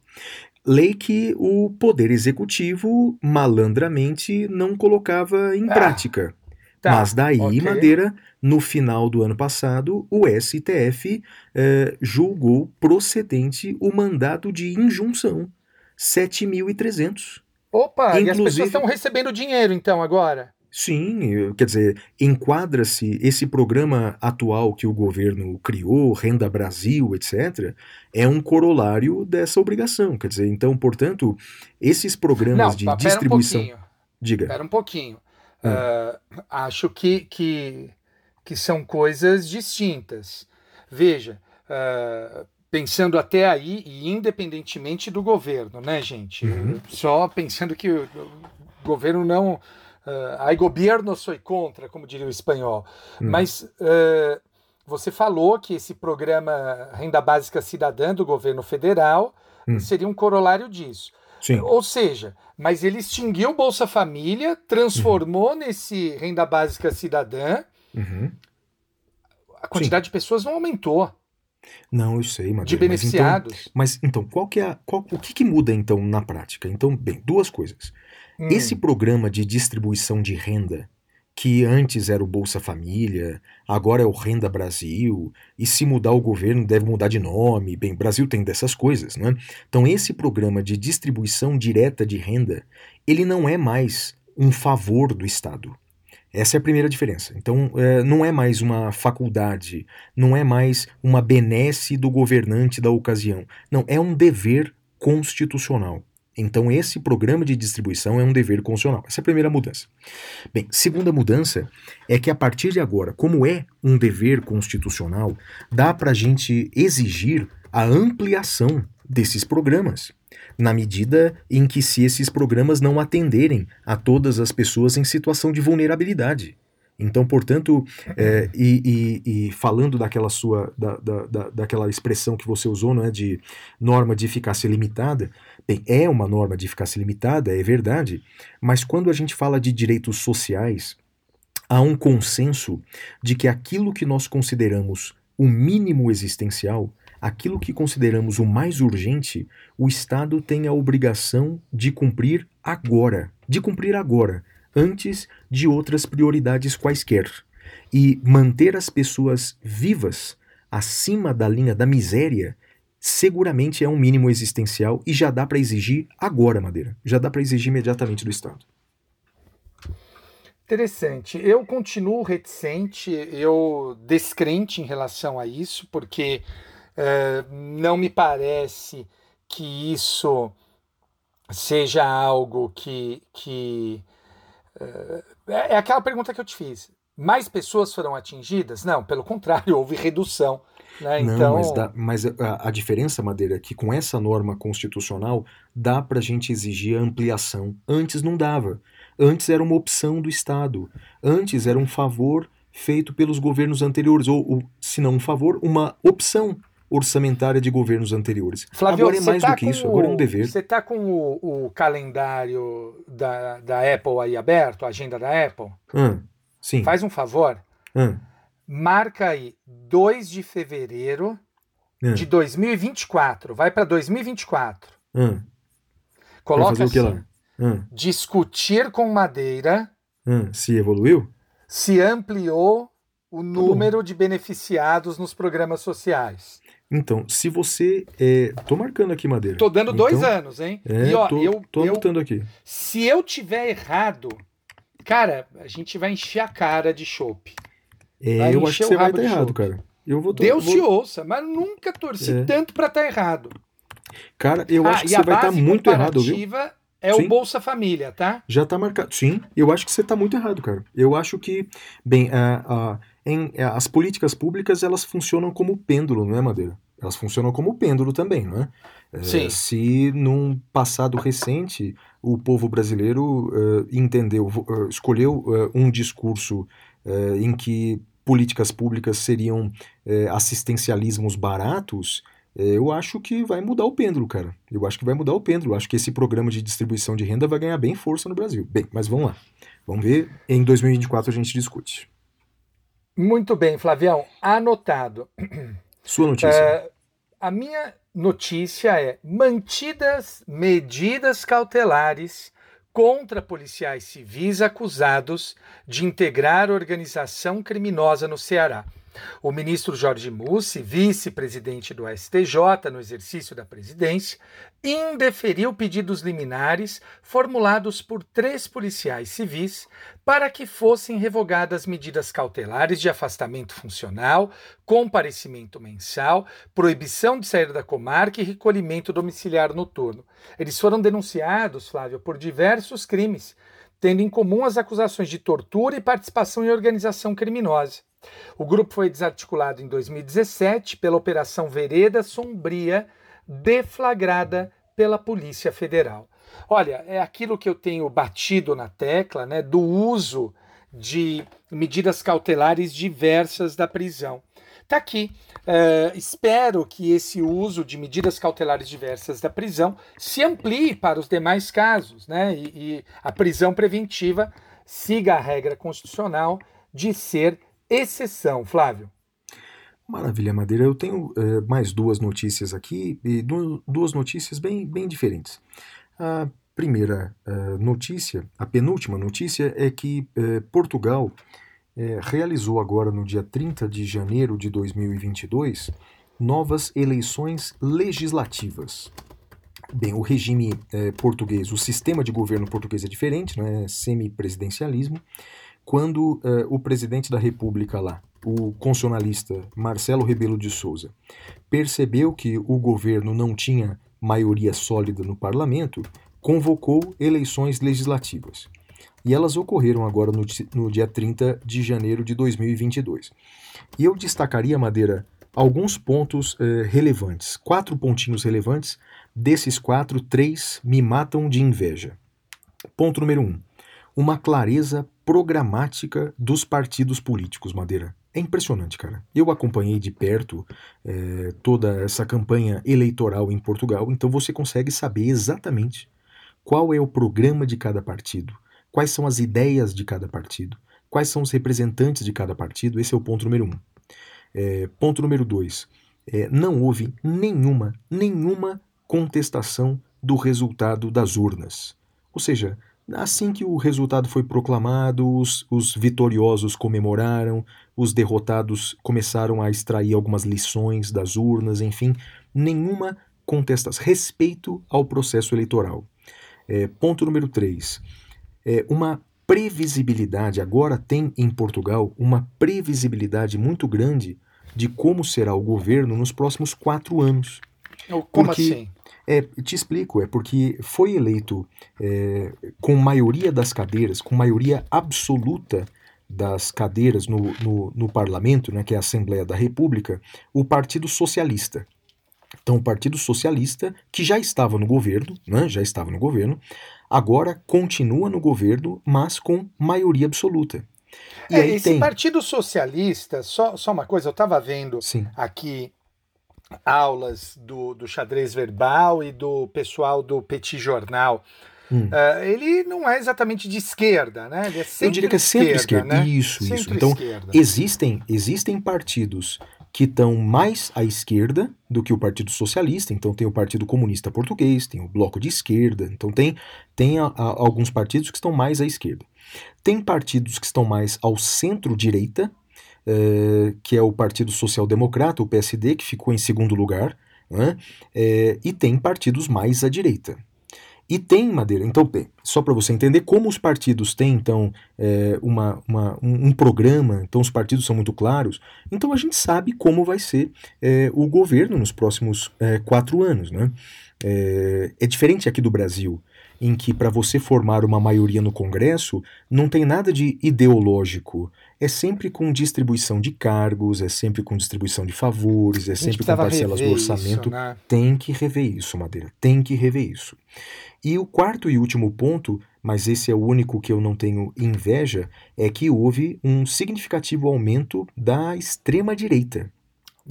Lei que o Poder Executivo malandramente não colocava em Ah. prática. Tá, Mas daí, ok. Madeira, no final do ano passado, o STF eh, julgou procedente o mandado de injunção 7.300. Opa, e as Inclusive- pessoas estão recebendo dinheiro então agora. Sim, quer dizer, enquadra-se esse programa atual que o governo criou, Renda Brasil, etc., é um corolário dessa obrigação. Quer dizer, então, portanto, esses programas Não, de distribuição. um pouquinho. Diga. Espera um pouquinho. Ah, acho que, que, que são coisas distintas. Veja, ah, pensando até aí, e independentemente do governo, né, gente? Uhum. Só pensando que o governo não. Uh, ai governo sou contra, como diria o espanhol. Hum. Mas ah, você falou que esse programa Renda Básica Cidadã do governo federal Hum. seria um corolário disso. Sim. Ou seja, mas ele extinguiu o Bolsa Família, transformou nesse renda básica cidadã, Uhum. a quantidade de pessoas não aumentou, Não, eu sei, Madeira. de mas então- beneficiados. Mas então, qual que é a, qual- o que, que muda então na prática? Então, bem, duas coisas. Hum, Esse programa de distribuição de renda, que antes era o Bolsa Família, agora é o Renda Brasil, e se mudar o governo deve mudar de nome. Bem, Brasil tem dessas coisas, né? Então, esse programa de distribuição direta de renda, ele não é mais um favor do Estado. Essa é a primeira diferença. Então, eh, não é mais uma faculdade, não é mais uma benesse do governante da ocasião. Não, é um dever constitucional. Então, esse programa de distribuição é um dever constitucional. Essa é a primeira mudança. Bem, segunda mudança é que a partir de agora, como é um dever constitucional, dá para a gente exigir a ampliação desses programas, na medida em que se esses programas não atenderem a todas as pessoas em situação de vulnerabilidade. Então, portanto, é, e, e- e falando daquela sua, da, da, da- daquela expressão que você usou, não é, de norma de eficácia limitada, bem, é uma norma de eficácia limitada, é verdade, mas quando a gente fala de direitos sociais, há um consenso de que aquilo que nós consideramos o mínimo existencial, aquilo que consideramos o mais urgente, o Estado tem a obrigação de cumprir agora, de cumprir agora, antes de outras prioridades quaisquer. E manter as pessoas vivas acima da linha da miséria seguramente é um mínimo existencial e já dá para exigir agora, Madeira. Já dá para exigir imediatamente do Estado. Interessante. Eu continuo reticente, eu descrente em relação a isso, porque eh, não me parece que isso seja algo que. que é é aquela pergunta que eu te fiz. Mais pessoas foram atingidas? Não, pelo contrário, <laughs> houve redução. Né? Não, então, mas, dá- mas a, a diferença, Madeira, é que com essa norma constitucional dá para a gente exigir a ampliação. Antes não dava. Antes era uma opção do Estado. Antes era um favor feito pelos governos anteriores, ou, ou se não um favor, uma opção orçamentária de governos anteriores. Flávio, agora é mais tá do que isso, agora é um dever. Você está com o, o calendário da, da Apple aí aberto, a agenda da Apple? Ah, sim. Faz um favor, Ah, marca aí 2 de fevereiro ah, de 2024. Vai para 2024. ah. Vai Coloca assim? Ah, discutir com Madeira ah. Se evoluiu? se ampliou Tá o número de beneficiados nos programas sociais. Então, se você. É... Tô marcando aqui, Madeira. Tô dando dois Então, anos, hein? É, e ó, tô, eu, tô eu, anotando aqui. se eu tiver errado, cara, a gente vai encher a cara de chope. É, eu acho que você vai rabo estar errado, cara. Eu vou, Deus vou... te ouça, mas nunca torci É. tanto para estar errado. Cara, eu ah, acho que você vai estar base muito errado, viu? é Sim. o Bolsa Família, tá? Já tá marcado. Sim, eu acho que você tá muito errado, cara. Eu acho que, bem, a- a- em- a- as políticas públicas, elas funcionam como pêndulo, não é, Madeira? Elas funcionam como pêndulo também, não é? É, Sim. Se num passado recente o povo brasileiro eh, entendeu, eh, escolheu eh, um discurso eh, em que políticas públicas seriam eh, assistencialismos baratos, eh, eu acho que vai mudar o pêndulo, cara. Eu acho que vai mudar o pêndulo. Eu acho que esse programa de distribuição de renda vai ganhar bem força no Brasil. Bem, mas vamos lá. Vamos ver. Em 2024 a gente discute. Muito bem, Flavião, anotado. Sua notícia. É, a minha notícia é: mantidas medidas cautelares contra policiais civis acusados de integrar organização criminosa no Ceará. O ministro Jorge Mussi, vice-presidente do STJ no exercício da presidência, indeferiu pedidos liminares formulados por três policiais civis para que fossem revogadas medidas cautelares de afastamento funcional, comparecimento mensal, proibição de sair da comarca e recolhimento domiciliar noturno. Eles foram denunciados, Flávio, por diversos crimes, tendo em comum as acusações de tortura e participação em organização criminosa. O grupo foi desarticulado em 2017 pela Operação Vereda Sombria, deflagrada pela Polícia Federal. Olha, é aquilo que eu tenho batido na tecla, né, do uso de medidas cautelares diversas da prisão. Tá aqui. É, espero que esse uso de medidas cautelares diversas da prisão se amplie para os demais casos, né? E, e a prisão preventiva siga a regra constitucional de ser exceção, Flávio. Maravilha, Madeira. Eu tenho eh, mais duas notícias aqui, e du- duas notícias bem, bem diferentes. A primeira eh, notícia, a penúltima notícia, é que Portugal eh, realizou agora no dia 30 de janeiro de 2022 novas eleições legislativas. Bem, o regime eh, português, o sistema de governo português é diferente, né? é semipresidencialismo quando eh, o presidente da República lá, o constitucionalista Marcelo Rebelo de Souza, percebeu que o governo não tinha maioria sólida no parlamento, convocou eleições legislativas. E elas ocorreram agora no, no dia 30 de janeiro de 2022. E eu destacaria, Madeira, alguns pontos eh, relevantes, quatro pontinhos relevantes. Desses quatro, três me matam de inveja. Ponto número um uma clareza programática dos partidos políticos, Madeira. É impressionante, cara. Eu acompanhei de perto eh, toda essa campanha eleitoral em Portugal, então você consegue saber exatamente qual é o programa de cada partido, quais são as ideias de cada partido, quais são os representantes de cada partido. Esse é o ponto número um. Eh, ponto número dois. eh, não houve nenhuma, nenhuma contestação do resultado das urnas. Ou seja, Assim que o resultado foi proclamado, os, os vitoriosos comemoraram, os derrotados começaram a extrair algumas lições das urnas, enfim, nenhuma contestação. Respeito ao processo eleitoral. É, ponto número 3. É, uma previsibilidade, agora tem em Portugal uma previsibilidade muito grande de como será o governo nos próximos quatro anos. Como Porque- assim? É, te explico, é porque foi eleito é, com maioria das cadeiras, com maioria absoluta das cadeiras no, no, no parlamento, né, que é a Assembleia da República, o Partido Socialista. Então, o Partido Socialista, que já estava no governo, né, já estava no governo, agora continua no governo, mas com maioria absoluta. E É, aí esse tem. Partido Socialista, só, só uma coisa, eu estava vendo Sim, aqui aulas do, do xadrez verbal e do pessoal do Petit Jornal. Hum. Ah, ele não é exatamente de esquerda, né? Ele é eu diria que é centro-esquerda. né? Isso, isso. Então. Existem, existem partidos que estão mais à esquerda do que o Partido Socialista, então tem o Partido Comunista Português, tem o Bloco de Esquerda, então tem, tem a- a- alguns partidos que estão mais à esquerda. Tem partidos que estão mais ao centro-direita, eh, que é o Partido Social Democrata, o PSD, que ficou em segundo lugar, né? E tem partidos mais à direita. E tem, Madeira, então, só para você entender como os partidos têm, então, é, uma, uma- um, um programa, então os partidos são muito claros, então a gente sabe como vai ser é, o governo nos próximos é, quatro anos. Né? É, é diferente aqui do Brasil, em que para você formar uma maioria no Congresso, não tem nada de ideológico. É sempre com distribuição de cargos, é sempre com distribuição de favores, é sempre com parcelas do rever isso, orçamento. né? Tem que rever isso, Madeira. Tem que rever isso. E o quarto e último ponto, mas esse é o único que eu não tenho inveja, é que houve um significativo aumento da extrema-direita.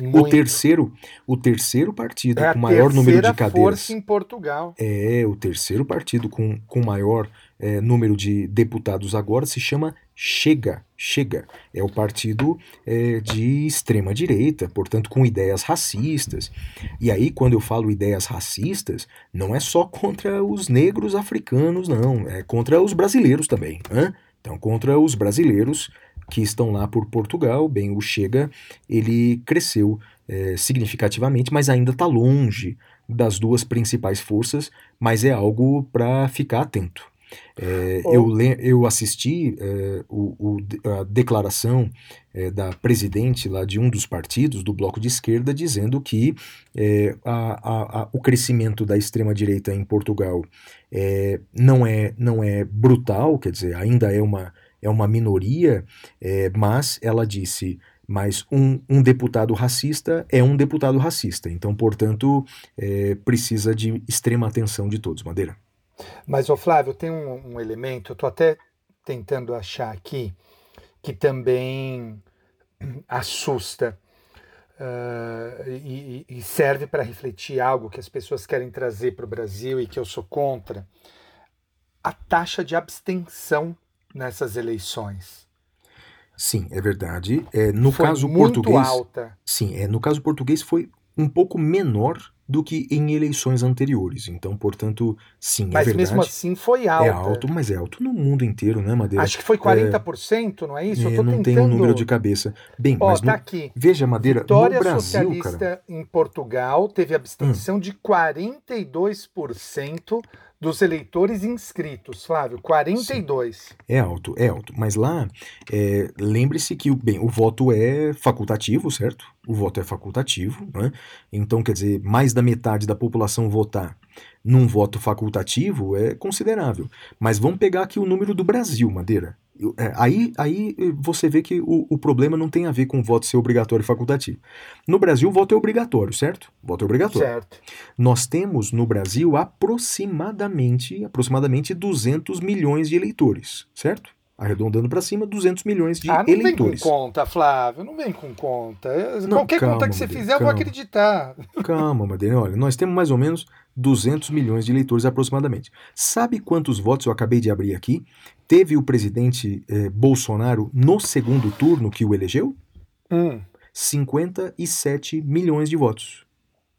O Muito. terceiro, o terceiro partido é com maior número de cadeiras. força em Portugal. É, o terceiro partido com, com maior é, número de deputados agora se chama Chega. Chega. É o partido é, de extrema direita, portanto, com ideias racistas. E aí, quando eu falo ideias racistas, não é só contra os negros africanos, não. É contra os brasileiros também. Né? Então, contra os brasileiros que estão lá por Portugal, bem, o Chega, ele cresceu é, significativamente, mas ainda está longe das duas principais forças, mas é algo para ficar atento. É, Oh. eu, eu assisti é, o- o- a declaração é, da presidente lá de um dos partidos do bloco de esquerda dizendo que é, a- a- a- o crescimento da extrema-direita em Portugal é, não, é, não é brutal, quer dizer, ainda é uma, é uma minoria, é, mas ela disse mas um, um deputado racista é um deputado racista. Então, portanto, é, precisa de extrema atenção de todos. Madeira. Mas, ô Flávio, tem um, um elemento, eu estou até tentando achar aqui, que também <clears throat> assusta e, e- e serve para refletir algo que as pessoas querem trazer para o Brasil e que eu sou contra. A taxa de abstenção nessas eleições. Sim, é verdade. É, no Foi caso muito português, alta. sim, é, no caso português foi um pouco menor do que em eleições anteriores. Então, portanto, sim, é Mas verdade. mesmo assim foi alta. é alto, mas é alto no mundo inteiro, né, Madeira? Acho que foi 40%, não é isso? É, eu tô não tentando... tenho o número de cabeça. Bem, Ó, mas tá no- aqui. veja, Madeira, Vitória no Brasil, Socialista cara. em Portugal teve abstenção de 42% dos eleitores inscritos, Flávio. 42. É alto, é alto. Mas lá, é, lembre-se que bem, o voto é facultativo, certo? O voto é facultativo, né? Então, quer dizer, mais da metade da população votar num voto facultativo é considerável. Mas vamos pegar aqui o número do Brasil, Madeira. É, aí, aí eh, você vê que o, o problema não tem a ver com o voto ser obrigatório e facultativo. No Brasil, o voto é obrigatório, certo? O voto é obrigatório. Certo. Nós temos no Brasil aproximadamente, aproximadamente 200 milhões de eleitores, certo? Arredondando para cima, 200 milhões de ah, não vem eleitores. com conta, Flávio. Não vem com conta. Não, Qualquer calma, conta que você fizer, eu vou calma. acreditar. Calma, Madeira, olha, nós temos mais ou menos 200 milhões de eleitores aproximadamente. Sabe quantos votos eu acabei de abrir aqui? Teve o presidente eh, Bolsonaro no segundo turno que o elegeu? Hum. 57 milhões de votos.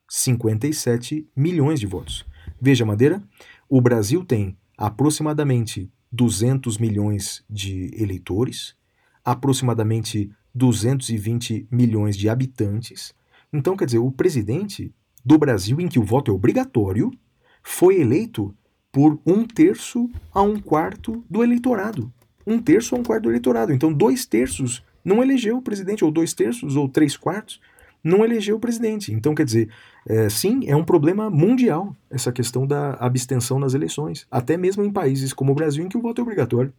57 milhões de votos. Veja, Madeira, o Brasil tem aproximadamente 200 milhões de eleitores, aproximadamente 220 milhões de habitantes. Então, quer dizer, o presidente do Brasil, em que o voto é obrigatório, foi eleito por um terço a um quarto do eleitorado. Um terço a um quarto do eleitorado. Então, dois terços não elegeu o presidente, ou dois terços, ou três quartos, não elegeu o presidente. Então, quer dizer, é, sim, é um problema mundial essa questão da abstenção nas eleições, até mesmo em países como o Brasil, em que o voto é obrigatório.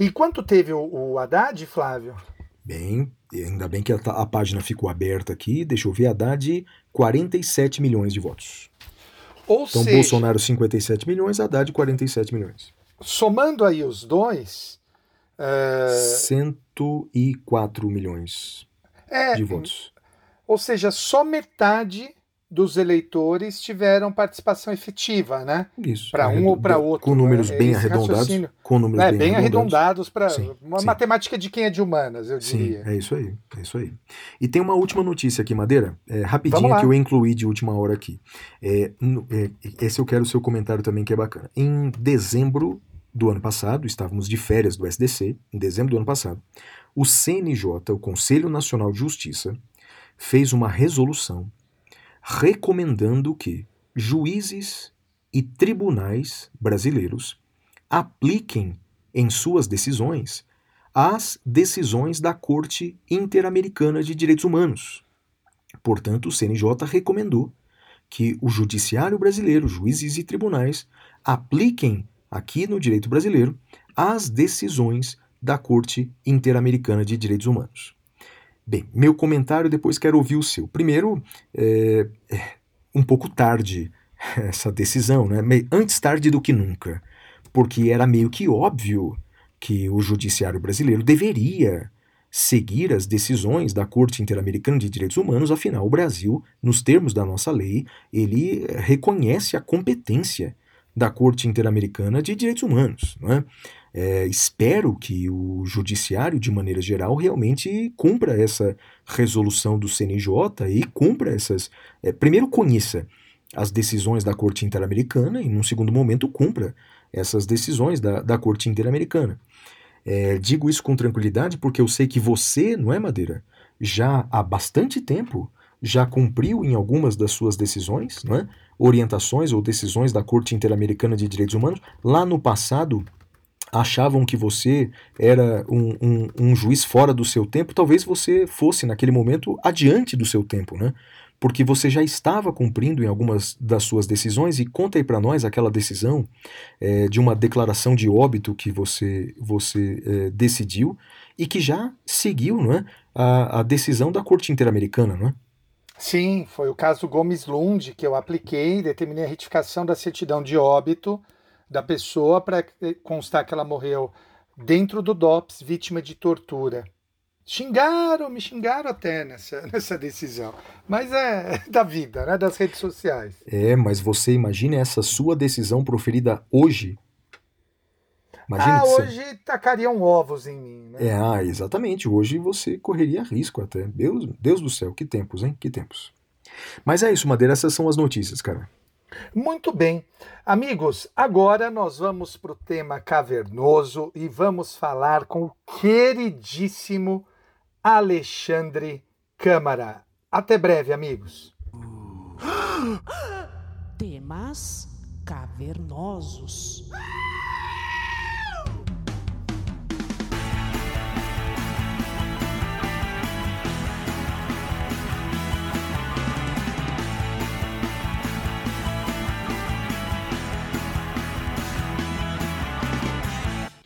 E quanto teve o, o Haddad, Flávio? Bem, ainda bem que a, a página ficou aberta aqui, deixa eu ver, Haddad, 47 milhões de votos. Ou Então, seja, Bolsonaro, 57 milhões, Haddad, 47 milhões. somando aí os dois, é, 104 milhões é, de votos. ou seja, só metade dos eleitores tiveram participação efetiva, né? Isso. Pra um ou Arredo- outro, Com números né? bem Esse arredondados. raciocínio. Com números É, bem, bem arredondados. para Sim, uma sim. matemática de quem é de humanas, eu Sim, diria. é isso aí, é isso aí. E tem uma última notícia aqui, Madeira, é, que eu incluí de última hora aqui. É, é, esse eu quero o seu comentário também, que é bacana. Em dezembro do ano passado, estávamos de férias do SDC, em dezembro do ano passado, o CNJ, o Conselho Nacional de Justiça, fez uma resolução recomendando que juízes e tribunais brasileiros apliquem em suas decisões as decisões da Corte Interamericana de Direitos Humanos. Portanto, o CNJ recomendou que o judiciário brasileiro, juízes e tribunais, apliquem aqui no direito brasileiro as decisões da Corte Interamericana de Direitos Humanos. Bem, meu comentário depois quero ouvir o seu. Primeiro, é, é um pouco tarde <laughs> essa decisão, né? Antes tarde do que nunca, porque era meio que óbvio que o judiciário brasileiro deveria seguir as decisões da Corte Interamericana de Direitos Humanos, afinal, o Brasil, nos termos da nossa lei, ele reconhece a competência da Corte Interamericana de Direitos Humanos. Não é? É, espero que o Judiciário, de maneira geral, realmente cumpra essa resolução do CNJ e cumpra essas. É, primeiro, conheça as decisões da Corte Interamericana e, num segundo momento, cumpra essas decisões da, da Corte Interamericana. É, digo isso com tranquilidade porque eu sei que você, não é, Madeira, já há bastante tempo já cumpriu em algumas das suas decisões, não é? orientações ou decisões da Corte Interamericana de Direitos Humanos. Lá no passado, achavam que você era um, um, um, juiz fora do seu tempo, talvez você fosse, naquele momento, adiante do seu tempo, né? Porque você já estava cumprindo em algumas das suas decisões, e conta aí para nós aquela decisão é, de uma declaração de óbito que você, você é, decidiu e que já seguiu não é? a, a decisão da Corte Interamericana, não é? Sim, foi o caso Gomes Lund que eu apliquei, determinei a retificação da certidão de óbito da pessoa para constar que ela morreu dentro do DOPS, vítima de tortura. Xingaram, me xingaram até nessa, <laughs> nessa decisão. Mas é <laughs> da vida, né? Das redes sociais. É, mas você imagina essa sua decisão proferida hoje? Imagina ah, hoje você... tacariam ovos em mim, né? É, ah, exatamente. Hoje você correria risco até. Deus, Deus do céu, que tempos, hein? Que tempos. Mas é isso, Madeira, essas são as notícias, cara. Muito bem. Amigos, agora nós vamos para o tema cavernoso e vamos falar com o queridíssimo Alexandre Câmara. Até breve, amigos. Temas cavernosos.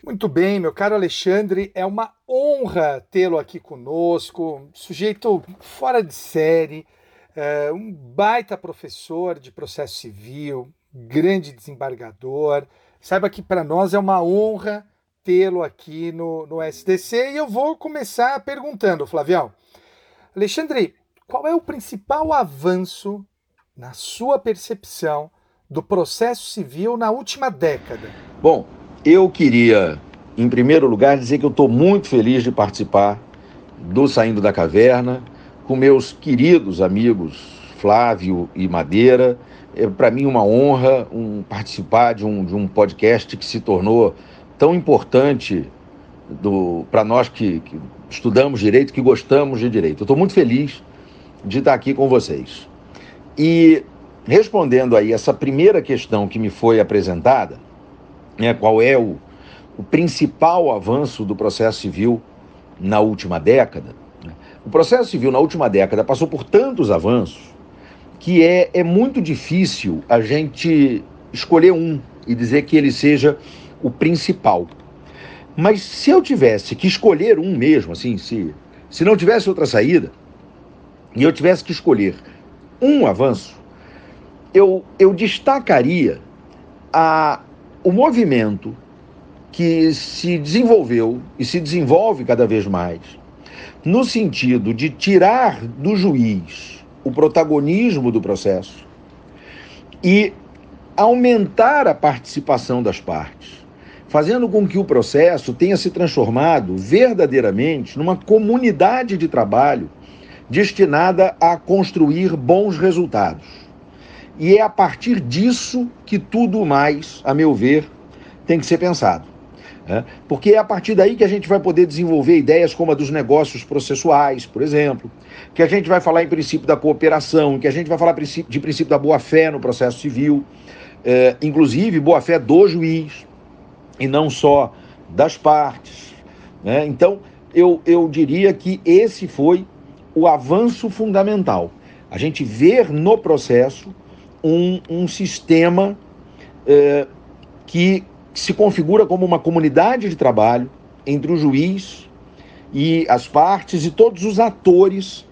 Muito bem, meu caro Alexandre, é uma honra tê-lo aqui conosco, sujeito fora de série, é, um baita professor de processo civil, grande desembargador. Saiba que para nós é uma honra tê-lo aqui no, no SDC e eu vou começar perguntando, Flavião. Alexandre, qual é o principal avanço, na sua percepção, do processo civil na última década? Bom, eu queria, em primeiro lugar, dizer que eu estou muito feliz de participar do Saindo da Caverna com meus queridos amigos Flávio e Madeira. É para mim uma honra um, participar de um, de um podcast que se tornou tão importante para nós que, que, estudamos direito, que gostamos de direito. Estou muito feliz de estar aqui com vocês. E respondendo aí essa primeira questão que me foi apresentada, né, qual é o, o principal avanço do processo civil na última década. Né? O processo civil na última década passou por tantos avanços que é, é muito difícil a gente escolher um e dizer que ele seja o principal. Mas se eu tivesse que escolher um mesmo, assim, se, se não tivesse outra saída, e eu tivesse que escolher um avanço, eu, eu destacaria a, o movimento que se desenvolveu e se desenvolve cada vez mais, no sentido de tirar do juiz o protagonismo do processo e aumentar a participação das partes, fazendo com que o processo tenha se transformado verdadeiramente numa comunidade de trabalho destinada a construir bons resultados e é a partir disso que tudo mais, a meu ver, tem que ser pensado. Né? Porque é a partir daí que a gente vai poder desenvolver ideias como a dos negócios processuais, por exemplo, que a gente vai falar em princípio da cooperação, que a gente vai falar de princípio da boa-fé no processo civil, é, inclusive boa-fé do juiz, e não só das partes. Né? Então, eu, eu diria que esse foi o avanço fundamental. A gente ver no processo um, um sistema é, que se configura como uma comunidade de trabalho entre o juiz e as partes e todos os atores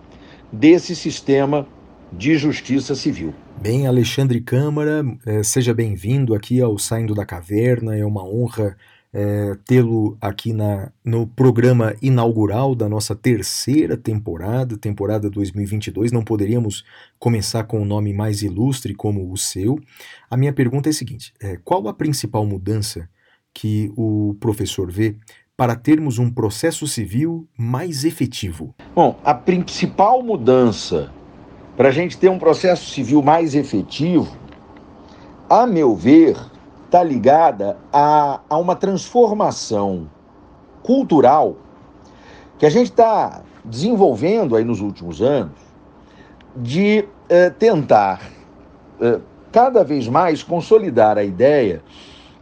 desse sistema de justiça civil. Bem, Alexandre Câmara, é, seja bem-vindo aqui ao Saindo da Caverna, é uma honra é, tê-lo aqui na, no programa inaugural da nossa terceira temporada, temporada 2022. Não poderíamos começar com um nome mais ilustre como o seu. A minha pergunta é a seguinte: é, qual a principal mudança que o professor vê para termos um processo civil mais efetivo? Bom, a principal mudança para a gente ter um processo civil mais efetivo, a meu ver, está ligada a, a uma transformação cultural que a gente está desenvolvendo aí nos últimos anos de eh, tentar eh, cada vez mais consolidar a ideia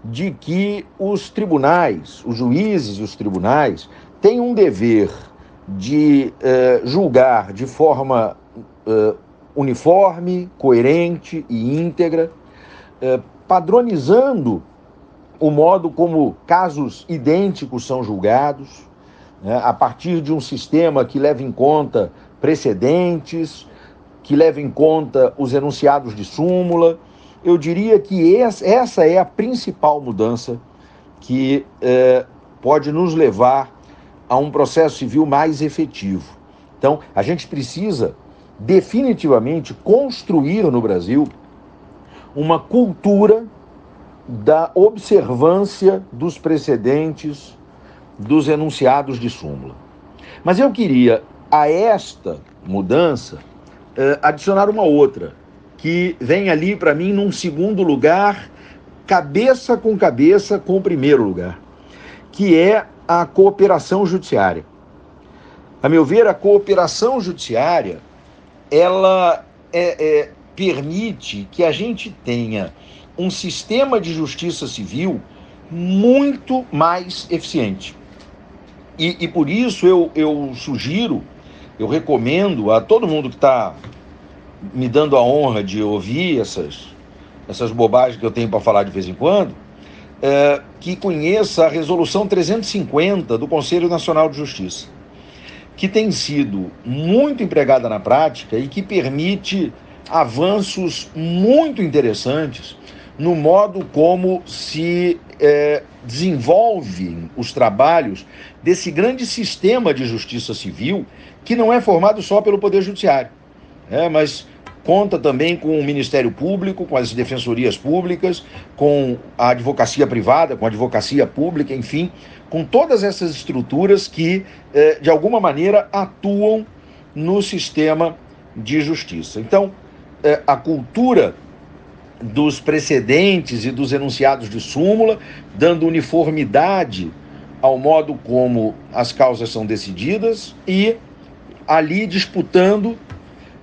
de que os tribunais, os juízes e os tribunais têm um dever de eh, julgar de forma uniforme, coerente e íntegra, padronizando o modo como casos idênticos são julgados, né, a partir de um sistema que leva em conta precedentes, que leva em conta os enunciados de súmula. Eu diria que essa é a principal mudança que eh, pode nos levar a um processo civil mais efetivo. Então, a gente precisa definitivamente construir no Brasil uma cultura da observância dos precedentes dos enunciados de súmula. Mas eu queria a esta mudança eh, adicionar uma outra, que vem ali para mim num segundo lugar, cabeça com cabeça com o primeiro lugar, que é a cooperação judiciária. A meu ver, a cooperação judiciária ela é, é, permite que a gente tenha um sistema de justiça civil muito mais eficiente. E, e por isso eu, eu sugiro, eu recomendo a todo mundo que está me dando a honra de ouvir essas, essas bobagens que eu tenho para falar de vez em quando, é, que conheça a Resolução 350 do Conselho Nacional de Justiça, que tem sido muito empregada na prática e que permite avanços muito interessantes no modo como se é, desenvolvem os trabalhos desse grande sistema de justiça civil, que não é formado só pelo Poder Judiciário, é, mas conta também com o Ministério Público, com as defensorias públicas, com a advocacia privada, com a advocacia pública, enfim, com todas essas estruturas que, eh, de alguma maneira, atuam no sistema de justiça. Então, eh, a cultura dos precedentes e dos enunciados de súmula, dando uniformidade ao modo como as causas são decididas e ali disputando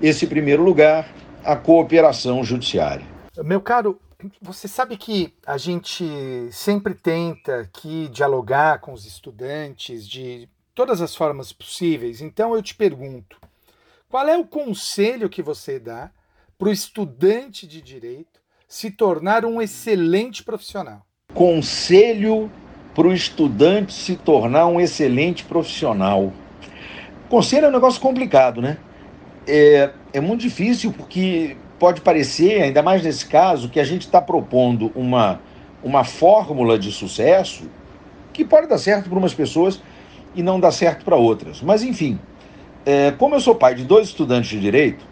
esse primeiro lugar, a cooperação judiciária. Meu caro, você sabe que a gente sempre tenta aqui dialogar com os estudantes de todas as formas possíveis. Então eu te pergunto, qual é o conselho que você dá para o estudante de direito se tornar um excelente profissional? Conselho para o estudante se tornar um excelente profissional. Conselho é um negócio complicado, né? é, é muito difícil porque pode parecer, ainda mais nesse caso, que a gente está propondo uma, uma fórmula de sucesso que pode dar certo para umas pessoas e não dar certo para outras. Mas, enfim, é, como eu sou pai de dois estudantes de direito,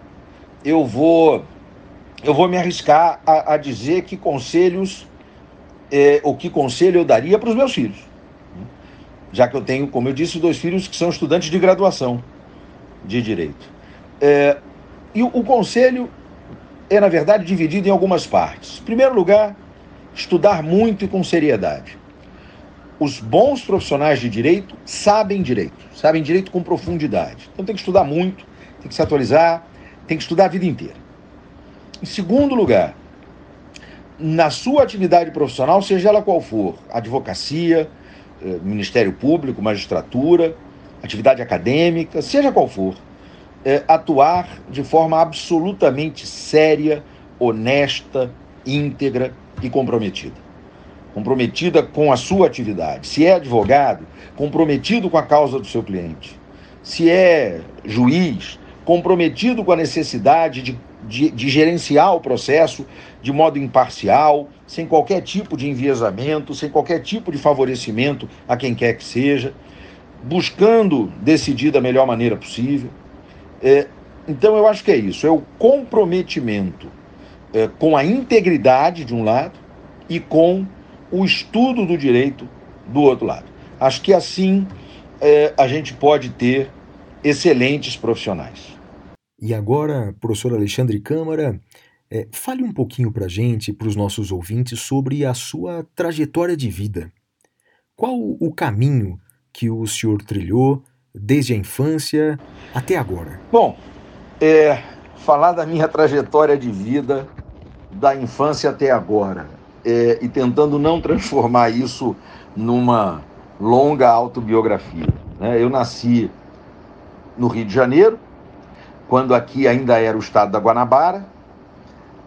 eu vou, eu vou me arriscar a, a dizer que conselhos, é, o que conselho eu daria para os meus filhos. Já que eu tenho, como eu disse, dois filhos que são estudantes de graduação de direito. É, e o, o conselho é, na verdade, dividido em algumas partes. Em primeiro lugar, estudar muito e com seriedade. Os bons profissionais de direito sabem direito, sabem direito com profundidade. Então tem que estudar muito, tem que se atualizar, tem que estudar a vida inteira. Em segundo lugar, na sua atividade profissional, seja ela qual for, advocacia, eh, Ministério Público, magistratura, atividade acadêmica, seja qual for, é, atuar de forma absolutamente séria, honesta, íntegra e comprometida. Comprometida com a sua atividade. Se é advogado, comprometido com a causa do seu cliente. Se é juiz, comprometido com a necessidade de de, de gerenciar o processo de modo imparcial, sem qualquer tipo de enviesamento, sem qualquer tipo de favorecimento a quem quer que seja, buscando decidir da melhor maneira possível. É, então eu acho que é isso, é o comprometimento é, com a integridade de um lado e com o estudo do direito do outro lado. Acho que assim é, a gente pode ter excelentes profissionais. E agora, professor Alexandre Câmara, é, fale um pouquinho para a gente, para os nossos ouvintes, sobre a sua trajetória de vida. Qual o caminho que o senhor trilhou desde a infância até agora? Bom, é, falar da minha trajetória de vida da infância até agora é, e tentando não transformar isso numa longa autobiografia. Né? Eu nasci no Rio de Janeiro, quando aqui ainda era o estado da Guanabara,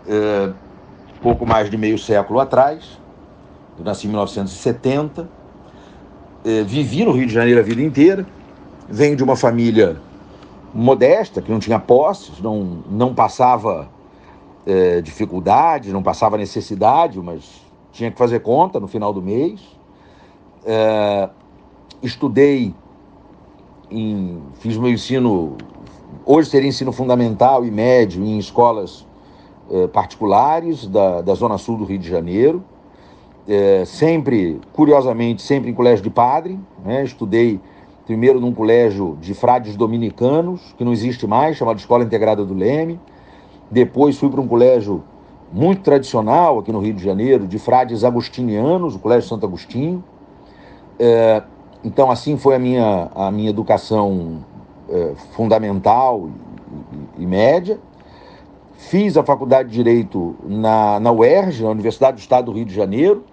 é, pouco mais de meio século atrás. Eu nasci em 1970, é, vivi no Rio de Janeiro a vida inteira, venho de uma família modesta, que não tinha posses, não, não passava é, dificuldade, não passava necessidade, mas tinha que fazer conta no final do mês. É, estudei, em, fiz meu ensino, hoje seria ensino fundamental e médio em escolas é, particulares da, da Zona Sul do Rio de Janeiro. É, sempre, curiosamente, sempre em colégio de padre. Né? Estudei primeiro num colégio de frades dominicanos, que não existe mais, chamado Escola Integrada do Leme. Depois fui para um colégio muito tradicional aqui no Rio de Janeiro, de frades agustinianos, o Colégio Santo Agostinho. É, então, assim foi a minha, a minha educação é, fundamental e, e, média. Fiz a faculdade de Direito na, na UERJ, na Universidade do Estado do Rio de Janeiro.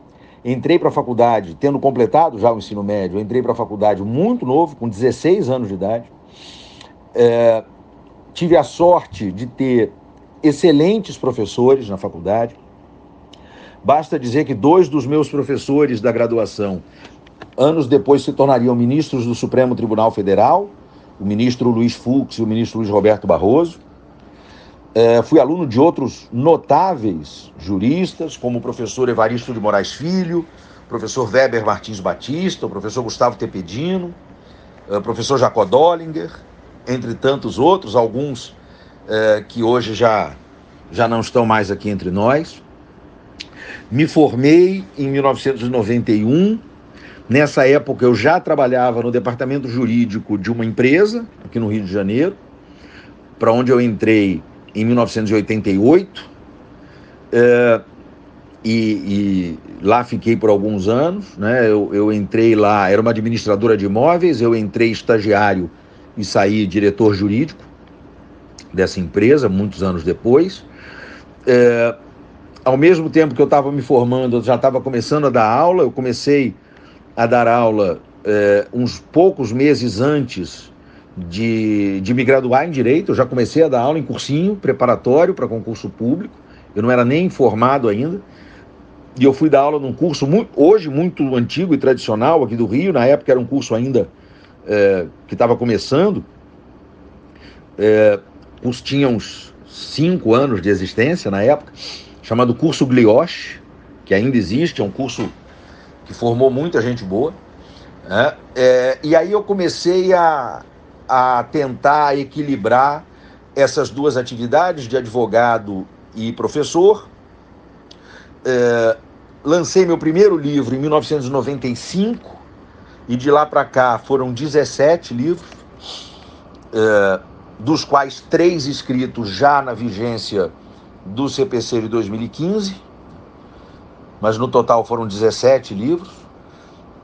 Entrei para a faculdade, tendo completado já o ensino médio, entrei para a faculdade muito novo, com 16 anos de idade. É, tive a sorte de ter excelentes professores na faculdade. Basta dizer que dois dos meus professores da graduação, anos depois, se tornariam ministros do Supremo Tribunal Federal, o ministro Luiz Fux e o ministro Luiz Roberto Barroso. É, fui aluno de outros notáveis juristas, como o professor Evaristo de Moraes Filho, professor Weber Martins Batista, o professor Gustavo Tepedino, o professor Jacó Dollinger, entre tantos outros, alguns é, que hoje já, já não estão mais aqui entre nós. Me formei em 1991. Nessa época eu já trabalhava no departamento jurídico de uma empresa aqui no Rio de Janeiro, para onde eu entrei em 1988. É, e, e, lá fiquei por alguns anos. Né? Eu, eu entrei lá, era uma administradora de imóveis, eu entrei estagiário e saí diretor jurídico dessa empresa, muitos anos depois. É, ao mesmo tempo que eu estava me formando, eu já estava começando a dar aula. Eu comecei a dar aula é, uns poucos meses antes de, de me graduar em Direito. Eu já comecei a dar aula em cursinho preparatório para concurso público. Eu não era nem formado ainda. E eu fui dar aula num curso muito, hoje muito antigo e tradicional aqui do Rio. Na época era um curso ainda é, que estava começando. É, curso tinha uns cinco anos de existência na época, chamado Curso Glioche, que ainda existe, é um curso que formou muita gente boa. Né? É, e aí eu comecei a, a tentar equilibrar essas duas atividades de advogado e professor. É, lancei meu primeiro livro em 1995 e de lá para cá foram 17 livros. É, dos quais três escritos já na vigência do CPC de 2015, mas no total foram 17 livros.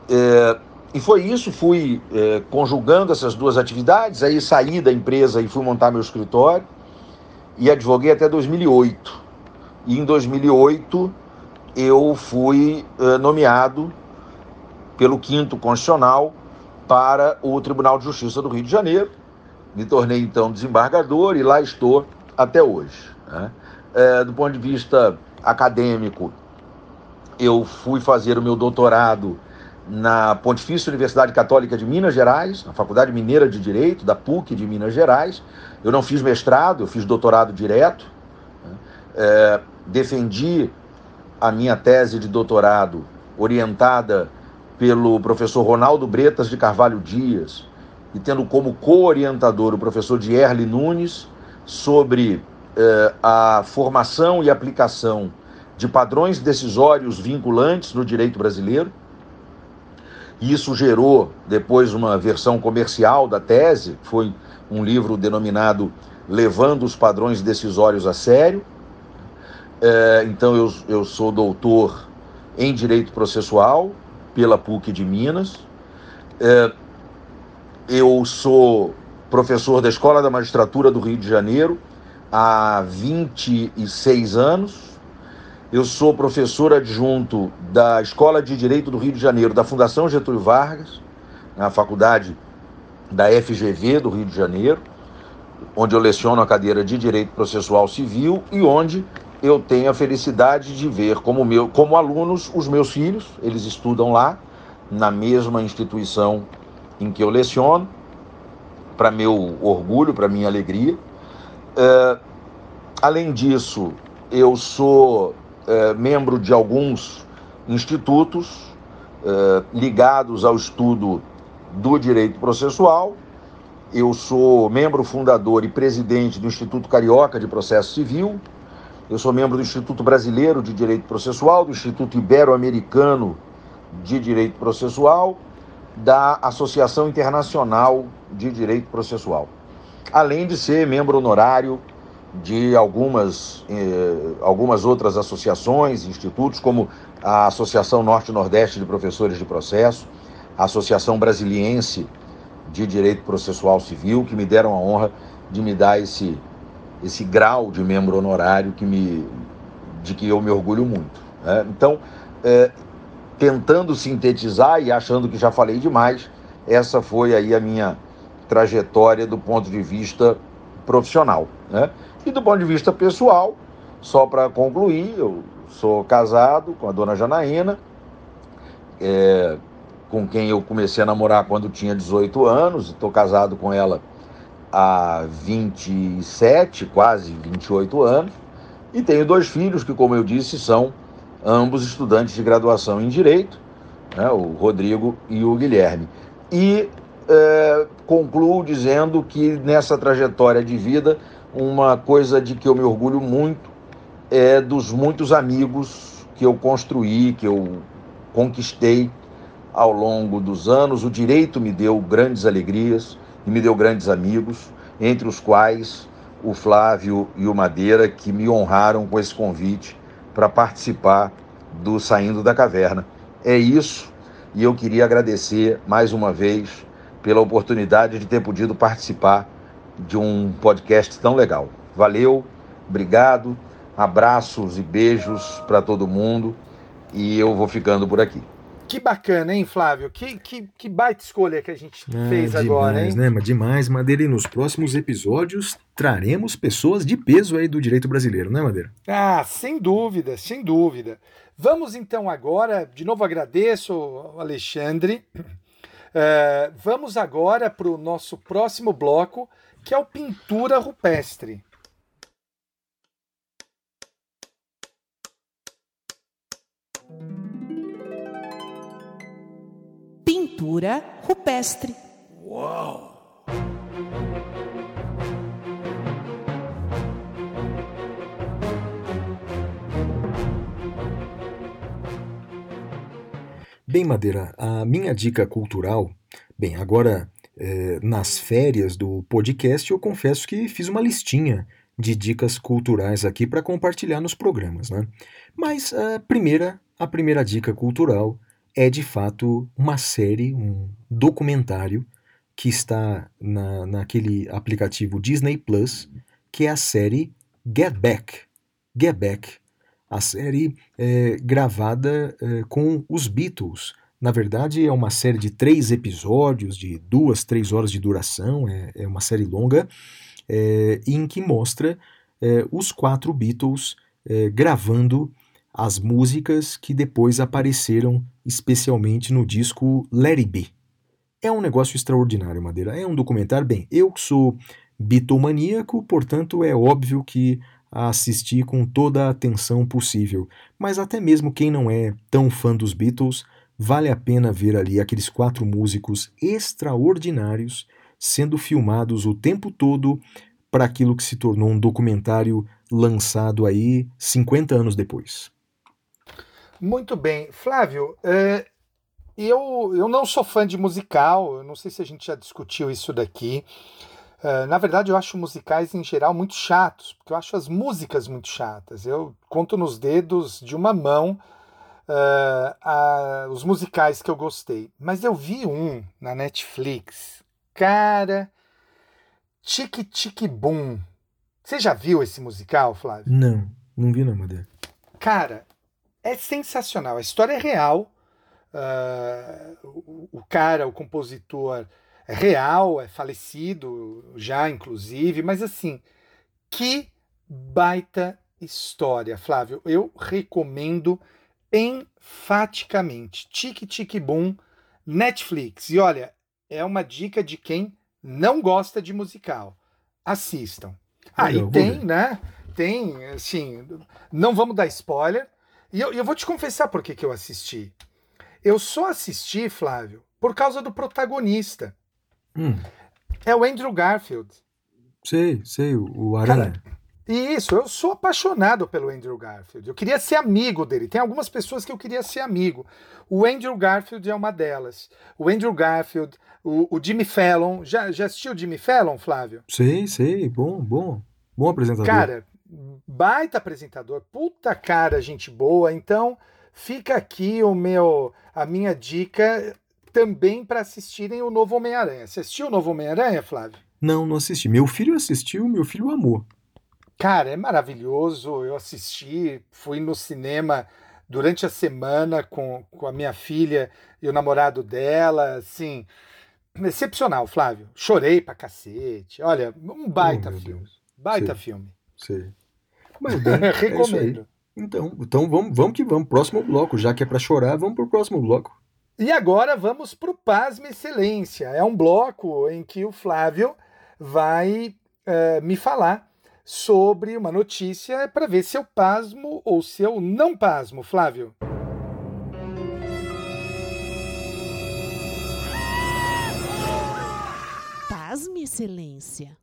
É, e foi isso, fui é, conjugando essas duas atividades, aí saí da empresa e fui montar meu escritório e advoguei até 2008. E em 2008 eu fui é, nomeado pelo quinto constitucional para o Tribunal de Justiça do Rio de Janeiro me tornei então desembargador e lá estou até hoje. Né? É, do ponto de vista acadêmico, eu fui fazer o meu doutorado na Pontifícia Universidade Católica de Minas Gerais, na Faculdade Mineira de Direito, da PUC de Minas Gerais. Eu não fiz mestrado, eu fiz doutorado direto. É, defendi a minha tese de doutorado, orientada pelo professor Ronaldo Bretas de Carvalho Dias, e tendo como co-orientador o professor Dierle Nunes, sobre eh, a formação e aplicação de padrões decisórios vinculantes no direito brasileiro. Isso gerou depois uma versão comercial da tese, que foi um livro denominado Levando os Padrões Decisórios a Sério. É, então, eu, eu sou doutor em Direito Processual pela PUC de Minas. É, eu sou professor da Escola da Magistratura do Rio de Janeiro há 26 anos. Eu sou professor adjunto da Escola de Direito do Rio de Janeiro, da Fundação Getúlio Vargas, na faculdade da FGV do Rio de Janeiro, onde eu leciono a cadeira de Direito Processual Civil e onde eu tenho a felicidade de ver como, meu, como alunos os meus filhos, eles estudam lá, na mesma instituição em que eu leciono, para meu orgulho, para minha alegria. É, além disso, eu sou é, membro de alguns institutos é, ligados ao estudo do direito processual. Eu sou membro fundador e presidente do Instituto Carioca de Processo Civil. Eu sou membro do Instituto Brasileiro de Direito Processual, do Instituto Ibero-Americano de Direito Processual, da Associação Internacional de Direito Processual. Além de ser membro honorário de algumas, eh, algumas outras associações, institutos, como a Associação Norte-Nordeste de Professores de Processo, a Associação Brasiliense de Direito Processual Civil, que me deram a honra de me dar esse, esse grau de membro honorário que me, de que eu me orgulho muito. né? Então, eh, tentando sintetizar e achando que já falei demais, essa foi aí a minha trajetória do ponto de vista profissional. Né? E do ponto de vista pessoal, só para concluir, eu sou casado com a dona Janaína, é, com quem eu comecei a namorar quando tinha 18 anos, estou casado com ela há 27, quase 28 anos, e tenho dois filhos que, como eu disse, são ambos estudantes de graduação em Direito, né, o Rodrigo e o Guilherme. E é, concluo dizendo que nessa trajetória de vida, uma coisa de que eu me orgulho muito é dos muitos amigos que eu construí, que eu conquistei ao longo dos anos. O direito me deu grandes alegrias e me deu grandes amigos, entre os quais o Flávio e o Madeira, que me honraram com esse convite para participar do Saindo da Caverna. É isso, e eu queria agradecer mais uma vez pela oportunidade de ter podido participar de um podcast tão legal. Valeu, obrigado, abraços e beijos para todo mundo, e eu vou ficando por aqui. Que bacana, hein, Flávio? Que, que, que baita escolha que a gente Ah, fez agora, demais, hein? né? Mas Demais, Madeira. E nos próximos episódios traremos pessoas de peso aí do direito brasileiro, né, Madeira? Ah, sem dúvida, sem dúvida. Vamos então agora, de novo agradeço ao Alexandre. Eh, vamos agora para o nosso próximo bloco, que é o Pintura Rupestre. Pintura rupestre. Bem, Madeira, a minha dica cultural. Bem, agora eh, nas férias do podcast, eu confesso que fiz uma listinha de dicas culturais aqui para compartilhar nos programas, né? Mas a primeira, a primeira dica cultural é de fato uma série, um documentário que está na, naquele aplicativo Disney Plus, que é a série Get Back. Get Back, a série é, gravada é, com os Beatles. Na verdade, é uma série de três episódios, de duas, três horas de duração, é, é uma série longa, é, em que mostra é, os quatro Beatles é, gravando as músicas que depois apareceram especialmente no disco Let It Be. É um negócio extraordinário, Madeira. É um documentário. Bem, eu sou bitomaníaco, portanto é óbvio que a com toda a atenção possível. Mas até mesmo quem não é tão fã dos Beatles, vale a pena ver ali aqueles quatro músicos extraordinários sendo filmados o tempo todo para aquilo que se tornou um documentário lançado aí 50 anos depois. Muito bem. Flávio, é, eu, eu não sou fã de musical, eu não sei se a gente já discutiu isso daqui. É, na verdade, eu acho musicais em geral muito chatos, porque eu acho as músicas muito chatas. Eu conto nos dedos de uma mão a- os musicais que eu gostei. Mas eu vi um na Netflix. Cara, Tique Tique Boom. Você já viu esse musical, Flávio? Não, não vi não, Madeira. Cara, é sensacional. A história é real. Ah, o, o cara, o compositor, é real, é falecido já, inclusive. Mas assim, que baita história, Flávio. Eu recomendo enfaticamente. Tique Tique Boom, Netflix. E olha, é uma dica de quem não gosta de musical. Assistam. Ah, e vou tem, ver. né? Tem, assim, não vamos dar spoiler. E eu, eu vou te confessar por que, que eu assisti. Eu só assisti, Flávio, por causa do protagonista. Hum, É o Andrew Garfield. sei, sei, o, o Aranha. E isso, eu sou apaixonado pelo Andrew Garfield. Eu queria ser amigo dele. Tem algumas pessoas que eu queria ser amigo. O Andrew Garfield é uma delas. O Andrew Garfield, o, o Jimmy Fallon. Já, já assistiu o Jimmy Fallon, Flávio? Sei, sei, bom, bom. Bom apresentador. Cara, baita apresentador, puta cara, gente boa. Então, fica aqui o meu, a minha dica também para assistirem o novo Homem-Aranha. Você assistiu o novo Homem-Aranha, Flávio? Não, não assisti. Meu filho assistiu, meu filho amou. Cara, é maravilhoso. Eu assisti, fui no cinema durante a semana com, com a minha filha e o namorado dela, assim, excepcional, Flávio. Chorei pra cacete. Olha, um baita Oh, filme. Deus. Baita Sei. filme. Sei. Mas bem, <laughs> é. Recomendo. Então, então vamos, vamos que vamos. Próximo bloco. Já que é pra chorar, vamos pro próximo bloco. E agora vamos para o Pasme Excelência. É um bloco em que o Flávio vai eh, me falar sobre uma notícia para ver se eu pasmo ou se eu não pasmo, Flávio. Pasme, Excelência.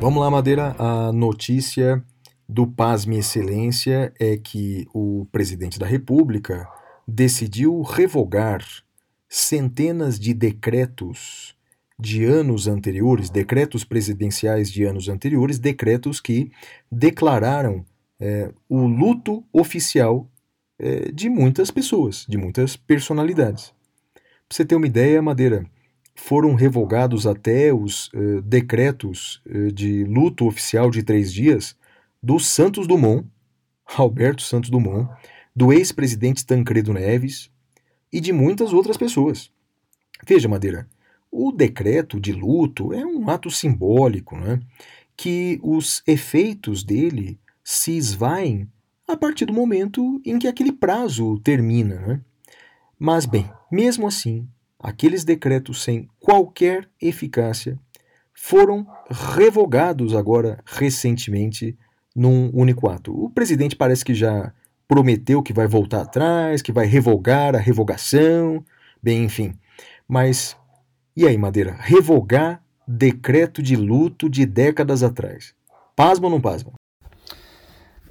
Vamos lá, Madeira. A notícia do Pasme Excelência é que o presidente da República decidiu revogar centenas de decretos de anos anteriores, decretos presidenciais de anos anteriores, decretos que declararam eh, o luto oficial eh, de muitas pessoas, de muitas personalidades. Para você ter uma ideia, Madeira, foram revogados até os eh, decretos eh, de luto oficial de três dias do Santos Dumont, Alberto Santos Dumont, do ex-presidente Tancredo Neves e de muitas outras pessoas. Veja, Madeira, o decreto de luto é um ato simbólico, né? que os efeitos dele se esvaem a partir do momento em que aquele prazo termina. Né? Mas, bem, mesmo assim, aqueles decretos sem qualquer eficácia foram revogados agora recentemente num único ato. O presidente parece que já prometeu que vai voltar atrás, que vai revogar a revogação, bem, enfim. Mas e aí, Madeira? Revogar decreto de luto de décadas atrás. Pasma ou não pasma?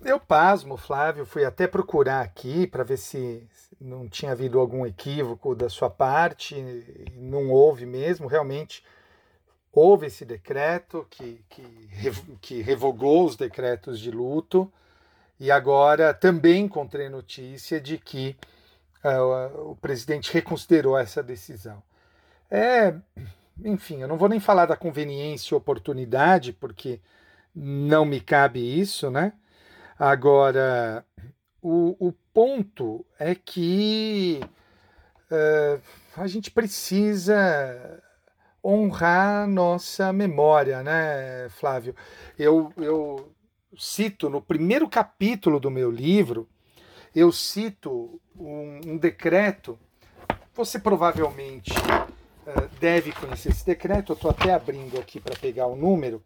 Eu pasmo, Flávio, fui até procurar aqui para ver se não tinha havido algum equívoco da sua parte, não houve mesmo, realmente houve esse decreto que, que, que revogou os decretos de luto, e agora também encontrei notícia de que ah, o presidente reconsiderou essa decisão. É, enfim, eu não vou nem falar da conveniência e oportunidade, porque não me cabe isso, né? Agora, o, o ponto é que eh, a gente precisa honrar nossa memória, né, Flávio? Eu, eu cito no primeiro capítulo do meu livro, eu cito um, um decreto, você provavelmente eh, deve conhecer esse decreto. Eu estou até abrindo aqui para pegar o número.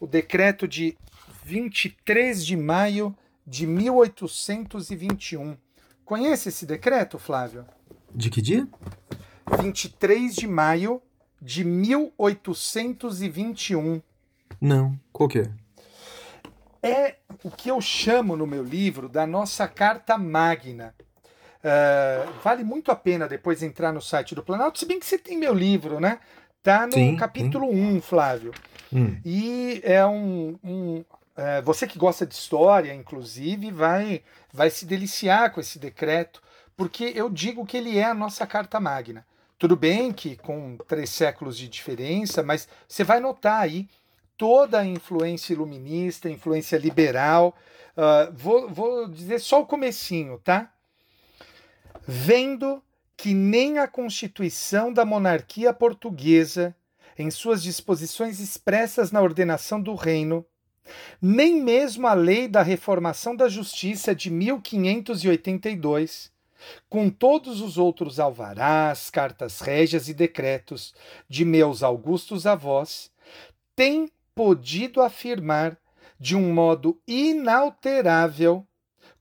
O decreto de 23 de maio de 1821. Conhece esse decreto, Flávio? De que dia? 23 de maio de 1821. Não. Qual que é? É o que eu chamo no meu livro da nossa Carta Magna. Ah, vale muito a pena depois entrar no site do Planalto, se bem que você tem meu livro, né? Tá no Sim, capítulo 1, Flávio. Hum. E é um. um- é, você que gosta de história, inclusive, vai, vai se deliciar com esse decreto, porque eu digo que ele é a nossa Carta Magna. Tudo bem que com três séculos de diferença, mas você vai notar aí toda a influência iluminista, influência liberal. Ah, vou, vou dizer só o comecinho, tá? Vendo que nem a Constituição da monarquia portuguesa, em suas disposições expressas na ordenação do reino, nem mesmo a lei da reformação da justiça de 1582, com todos os outros alvarás, cartas régias e decretos de meus augustos avós, tem podido afirmar de um modo inalterável,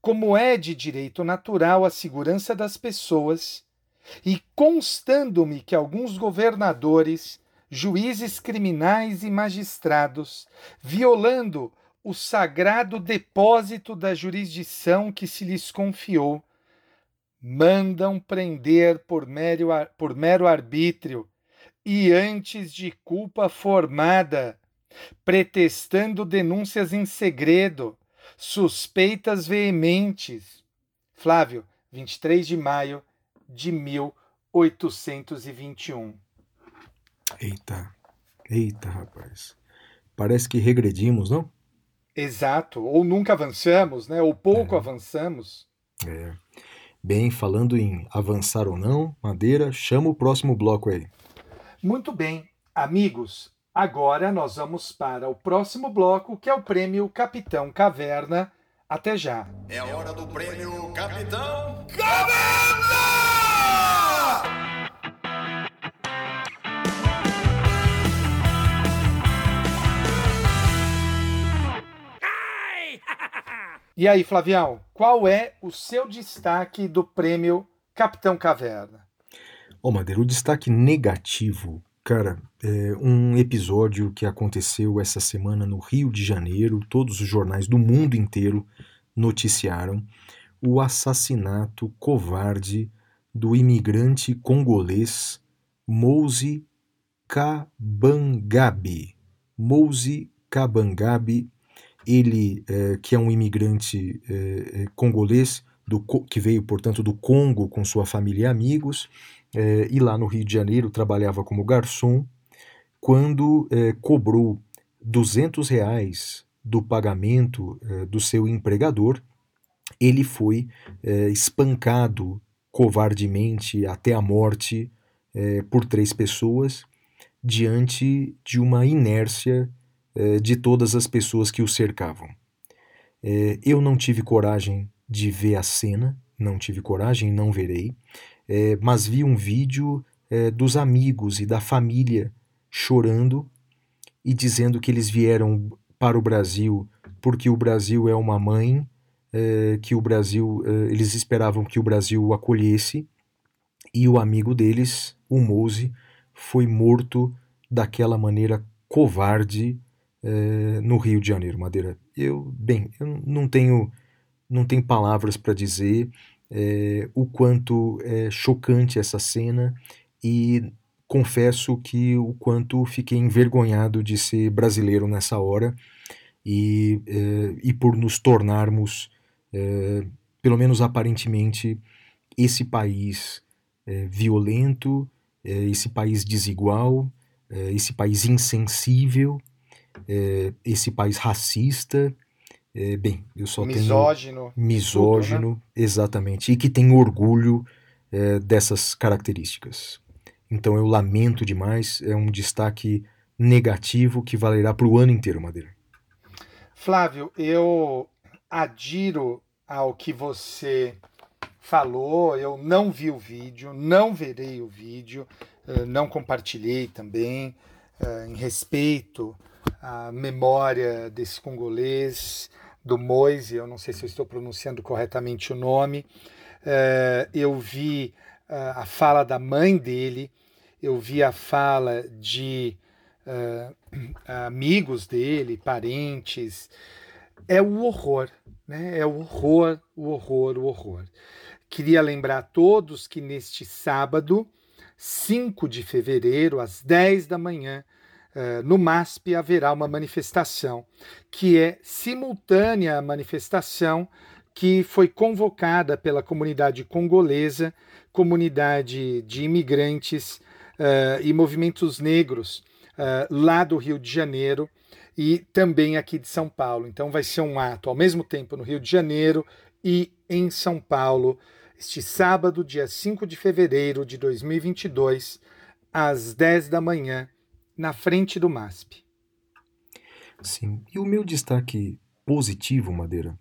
como é de direito natural a segurança das pessoas, e constando-me que alguns governadores, juízes criminais e magistrados, violando o sagrado depósito da jurisdição que se lhes confiou, mandam prender por mero, por mero arbítrio e antes de culpa formada, pretextando denúncias em segredo, suspeitas veementes. Flávio, 23 de maio de 1821. Eita. Eita, rapaz. Parece que regredimos, não? Exato, ou nunca avançamos, né? Ou pouco avançamos. É. Bem, falando em avançar ou não, Madeira, chama o próximo bloco aí. Muito bem, amigos. Agora nós vamos para o próximo bloco, que é o prêmio Capitão Caverna. Até já. É a hora do prêmio Capitão <laughs> E aí, Flavião, qual é o seu destaque do prêmio Capitão Caverna? Ô, Madeira, o destaque negativo, cara, é um episódio que aconteceu essa semana no Rio de Janeiro, todos os jornais do mundo inteiro noticiaram o assassinato covarde do imigrante congolês Mouzi Kabangabe. Mouzi Kabangabe, ele é, que é um imigrante é, congolês do, que veio, portanto, do Congo com sua família e amigos, é, e lá no Rio de Janeiro trabalhava como garçom, quando é, cobrou 200 reais do pagamento é, do seu empregador, ele foi é, espancado covardemente até a morte por três pessoas diante de uma inércia de todas as pessoas que o cercavam. Eu não tive coragem de ver a cena, não tive coragem, não verei, mas vi um vídeo dos amigos e da família chorando e dizendo que eles vieram para o Brasil porque o Brasil é uma mãe, é, que o Brasil, é, eles esperavam que o Brasil o acolhesse e o amigo deles, o Mose, foi morto daquela maneira covarde é, no Rio de Janeiro, Madeira. Eu, bem, eu não tenho, não tenho palavras para dizer é, o quanto é chocante essa cena e confesso que o quanto fiquei envergonhado de ser brasileiro nessa hora e, é, e por nos tornarmos, é, pelo menos aparentemente, esse país é, violento, é, esse país desigual, é, esse país insensível, é, esse país racista. Bem, eu só tenho Misógino. misógino, exatamente, e que tem orgulho dessas características. Então eu lamento demais, é um destaque negativo que valerá para o ano inteiro, Madeira. Flávio, eu adiro ao que você falou, eu não vi o vídeo, não verei o vídeo, eh, não compartilhei também, eh, em respeito à memória desse congolês, do Moise, eu não sei se eu estou pronunciando corretamente o nome. Eh, eu vi a fala da mãe dele, eu vi a fala de eh, <clears throat> amigos dele, parentes. É o horror, né? É o horror, o horror, o horror. Queria lembrar a todos que neste sábado, 5 de fevereiro, às 10 da manhã, eh, no MASP haverá uma manifestação que é simultânea à manifestação que foi convocada pela comunidade congolesa, comunidade de imigrantes eh, e movimentos negros eh, lá do Rio de Janeiro e também aqui de São Paulo. Então vai ser um ato ao mesmo tempo no Rio de Janeiro e em São Paulo, este sábado, dia 5 de fevereiro de 2022, às 10 da manhã, na frente do MASP. Sim, e o meu destaque positivo, Madeira,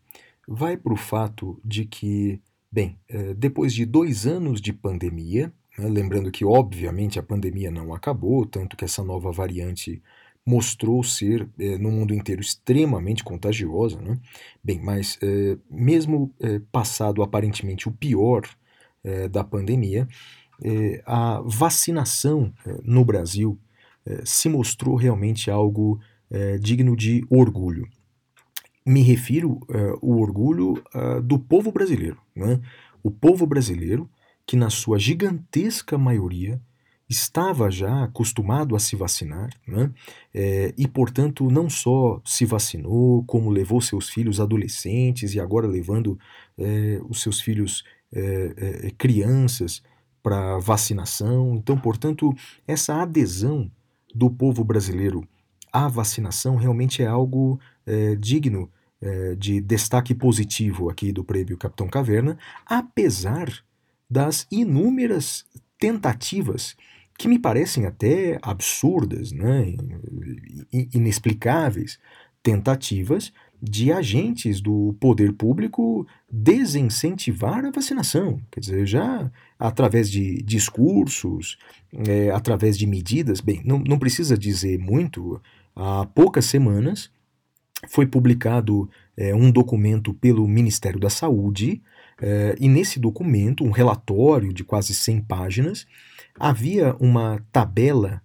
vai para o fato de que, bem, eh, depois de dois anos de pandemia, lembrando que, obviamente, a pandemia não acabou, tanto que essa nova variante mostrou ser, eh, no mundo inteiro, extremamente contagiosa, né? Bem, mas eh, mesmo eh, passado aparentemente o pior da pandemia, a vacinação no Brasil se mostrou realmente algo digno de orgulho. Me refiro eh, o orgulho ah, do povo brasileiro, né? O povo brasileiro que na sua gigantesca maioria estava já acostumado a se vacinar, né? Eh, e portanto não só se vacinou, como levou seus filhos adolescentes e agora levando eh, os seus filhos eh, eh, crianças para vacinação. Então, portanto, essa adesão do povo brasileiro à vacinação realmente é algo eh, digno de destaque positivo aqui do prêmio Capitão Caverna, apesar das inúmeras tentativas que me parecem até absurdas, né, inexplicáveis, tentativas de agentes do poder público desincentivar a vacinação. Quer dizer, já através de discursos, eh, através de medidas, bem, não, não precisa dizer muito, há poucas semanas foi publicado eh, um documento pelo Ministério da Saúde, eh, e nesse documento, um relatório de quase 100 páginas, havia uma tabela,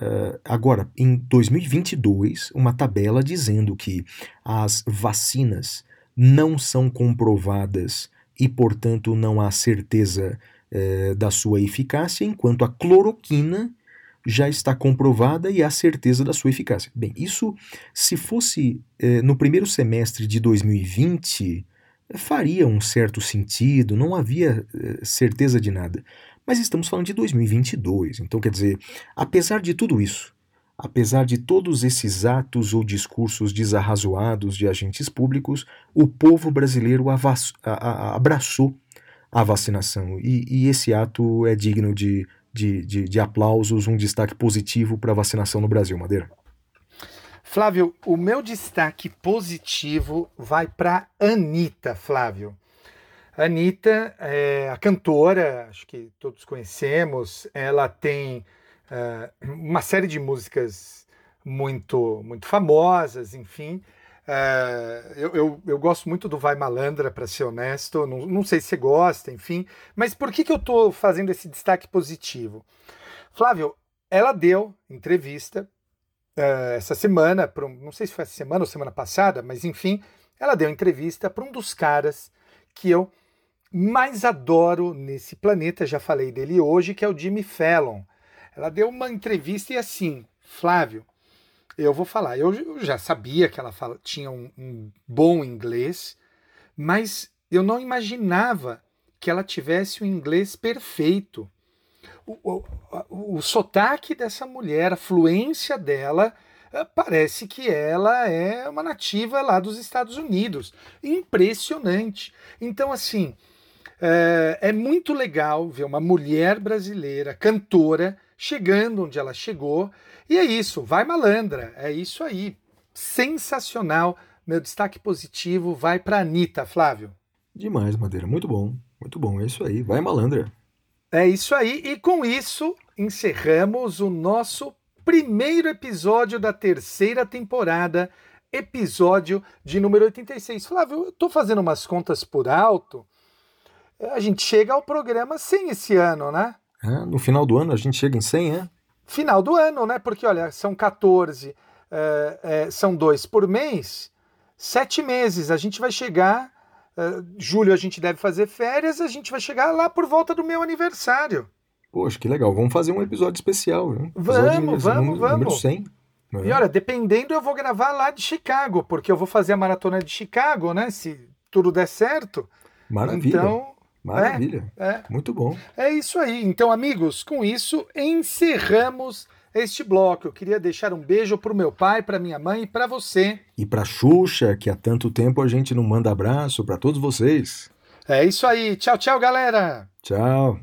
eh, agora em 2022, uma tabela dizendo que as vacinas não são comprovadas e, portanto, não há certeza eh, da sua eficácia, enquanto a cloroquina já está comprovada e há certeza da sua eficácia. Bem, isso, se fosse eh, no primeiro semestre de 2020, eh, faria um certo sentido, não havia eh, certeza de nada. Mas estamos falando de 2022, então quer dizer, apesar de tudo isso, apesar de todos esses atos ou discursos desarrazoados de agentes públicos, o povo brasileiro abraçou a vacinação e, e esse ato é digno de, de, de, de aplausos, um destaque positivo para a vacinação no Brasil, Madeira. Flávio, o meu destaque positivo vai para Anitta, Flávio. Anitta é a cantora, acho que todos conhecemos. Ela tem eh, uma série de músicas muito, muito famosas, enfim. Eh, eu, eu, eu gosto muito do Vai Malandra, para ser honesto. Não, não sei se você gosta, enfim. Mas por que, que eu estou fazendo esse destaque positivo? Flávio, ela deu entrevista eh, essa semana, pra um- não sei se foi essa semana ou semana passada, mas enfim, ela deu entrevista para um dos caras que eu mais adoro nesse planeta, já falei dele hoje, que é o Jimmy Fallon. Ela deu uma entrevista e assim, Flávio, eu vou falar, eu, eu já sabia que ela fala- tinha um, um bom inglês, mas eu não imaginava que ela tivesse um inglês perfeito. O, o, o, sotaque dessa mulher, a fluência dela, eh, parece que ela é uma nativa lá dos Estados Unidos. Impressionante. Então, assim, é, é muito legal ver uma mulher brasileira, cantora, chegando onde ela chegou. E é isso, vai malandra, é isso aí. Sensacional. Meu destaque positivo vai para Anitta, Flávio. Demais, Madeira, muito bom. Muito bom, é isso aí. Vai, malandra. É isso aí, e com isso encerramos o nosso primeiro episódio da terceira temporada, episódio de número 86. Flávio, eu tô fazendo umas contas por alto. A gente chega ao programa 100 esse ano, né? É, no final do ano a gente chega em 100, é? Final do ano, né? Porque, olha, são 14, é, é, são dois por mês, sete meses. A gente vai chegar. É, julho a gente deve fazer férias, a gente vai chegar lá por volta do meu aniversário. Poxa, que legal. Vamos fazer um episódio especial, viu? Vamos, vamos, número, Número vamos. 100. né? E olha, dependendo, eu vou gravar lá de Chicago, porque eu vou fazer a maratona de Chicago, né? Se tudo der certo. Maravilha. Então, Maravilha. é, Muito bom. é isso aí. Então, amigos, com isso encerramos este bloco. Eu queria deixar um beijo pro meu pai, pra minha mãe e pra você. E pra Xuxa, que há tanto tempo a gente não manda abraço pra todos vocês. É isso aí. Tchau, tchau, galera. Tchau.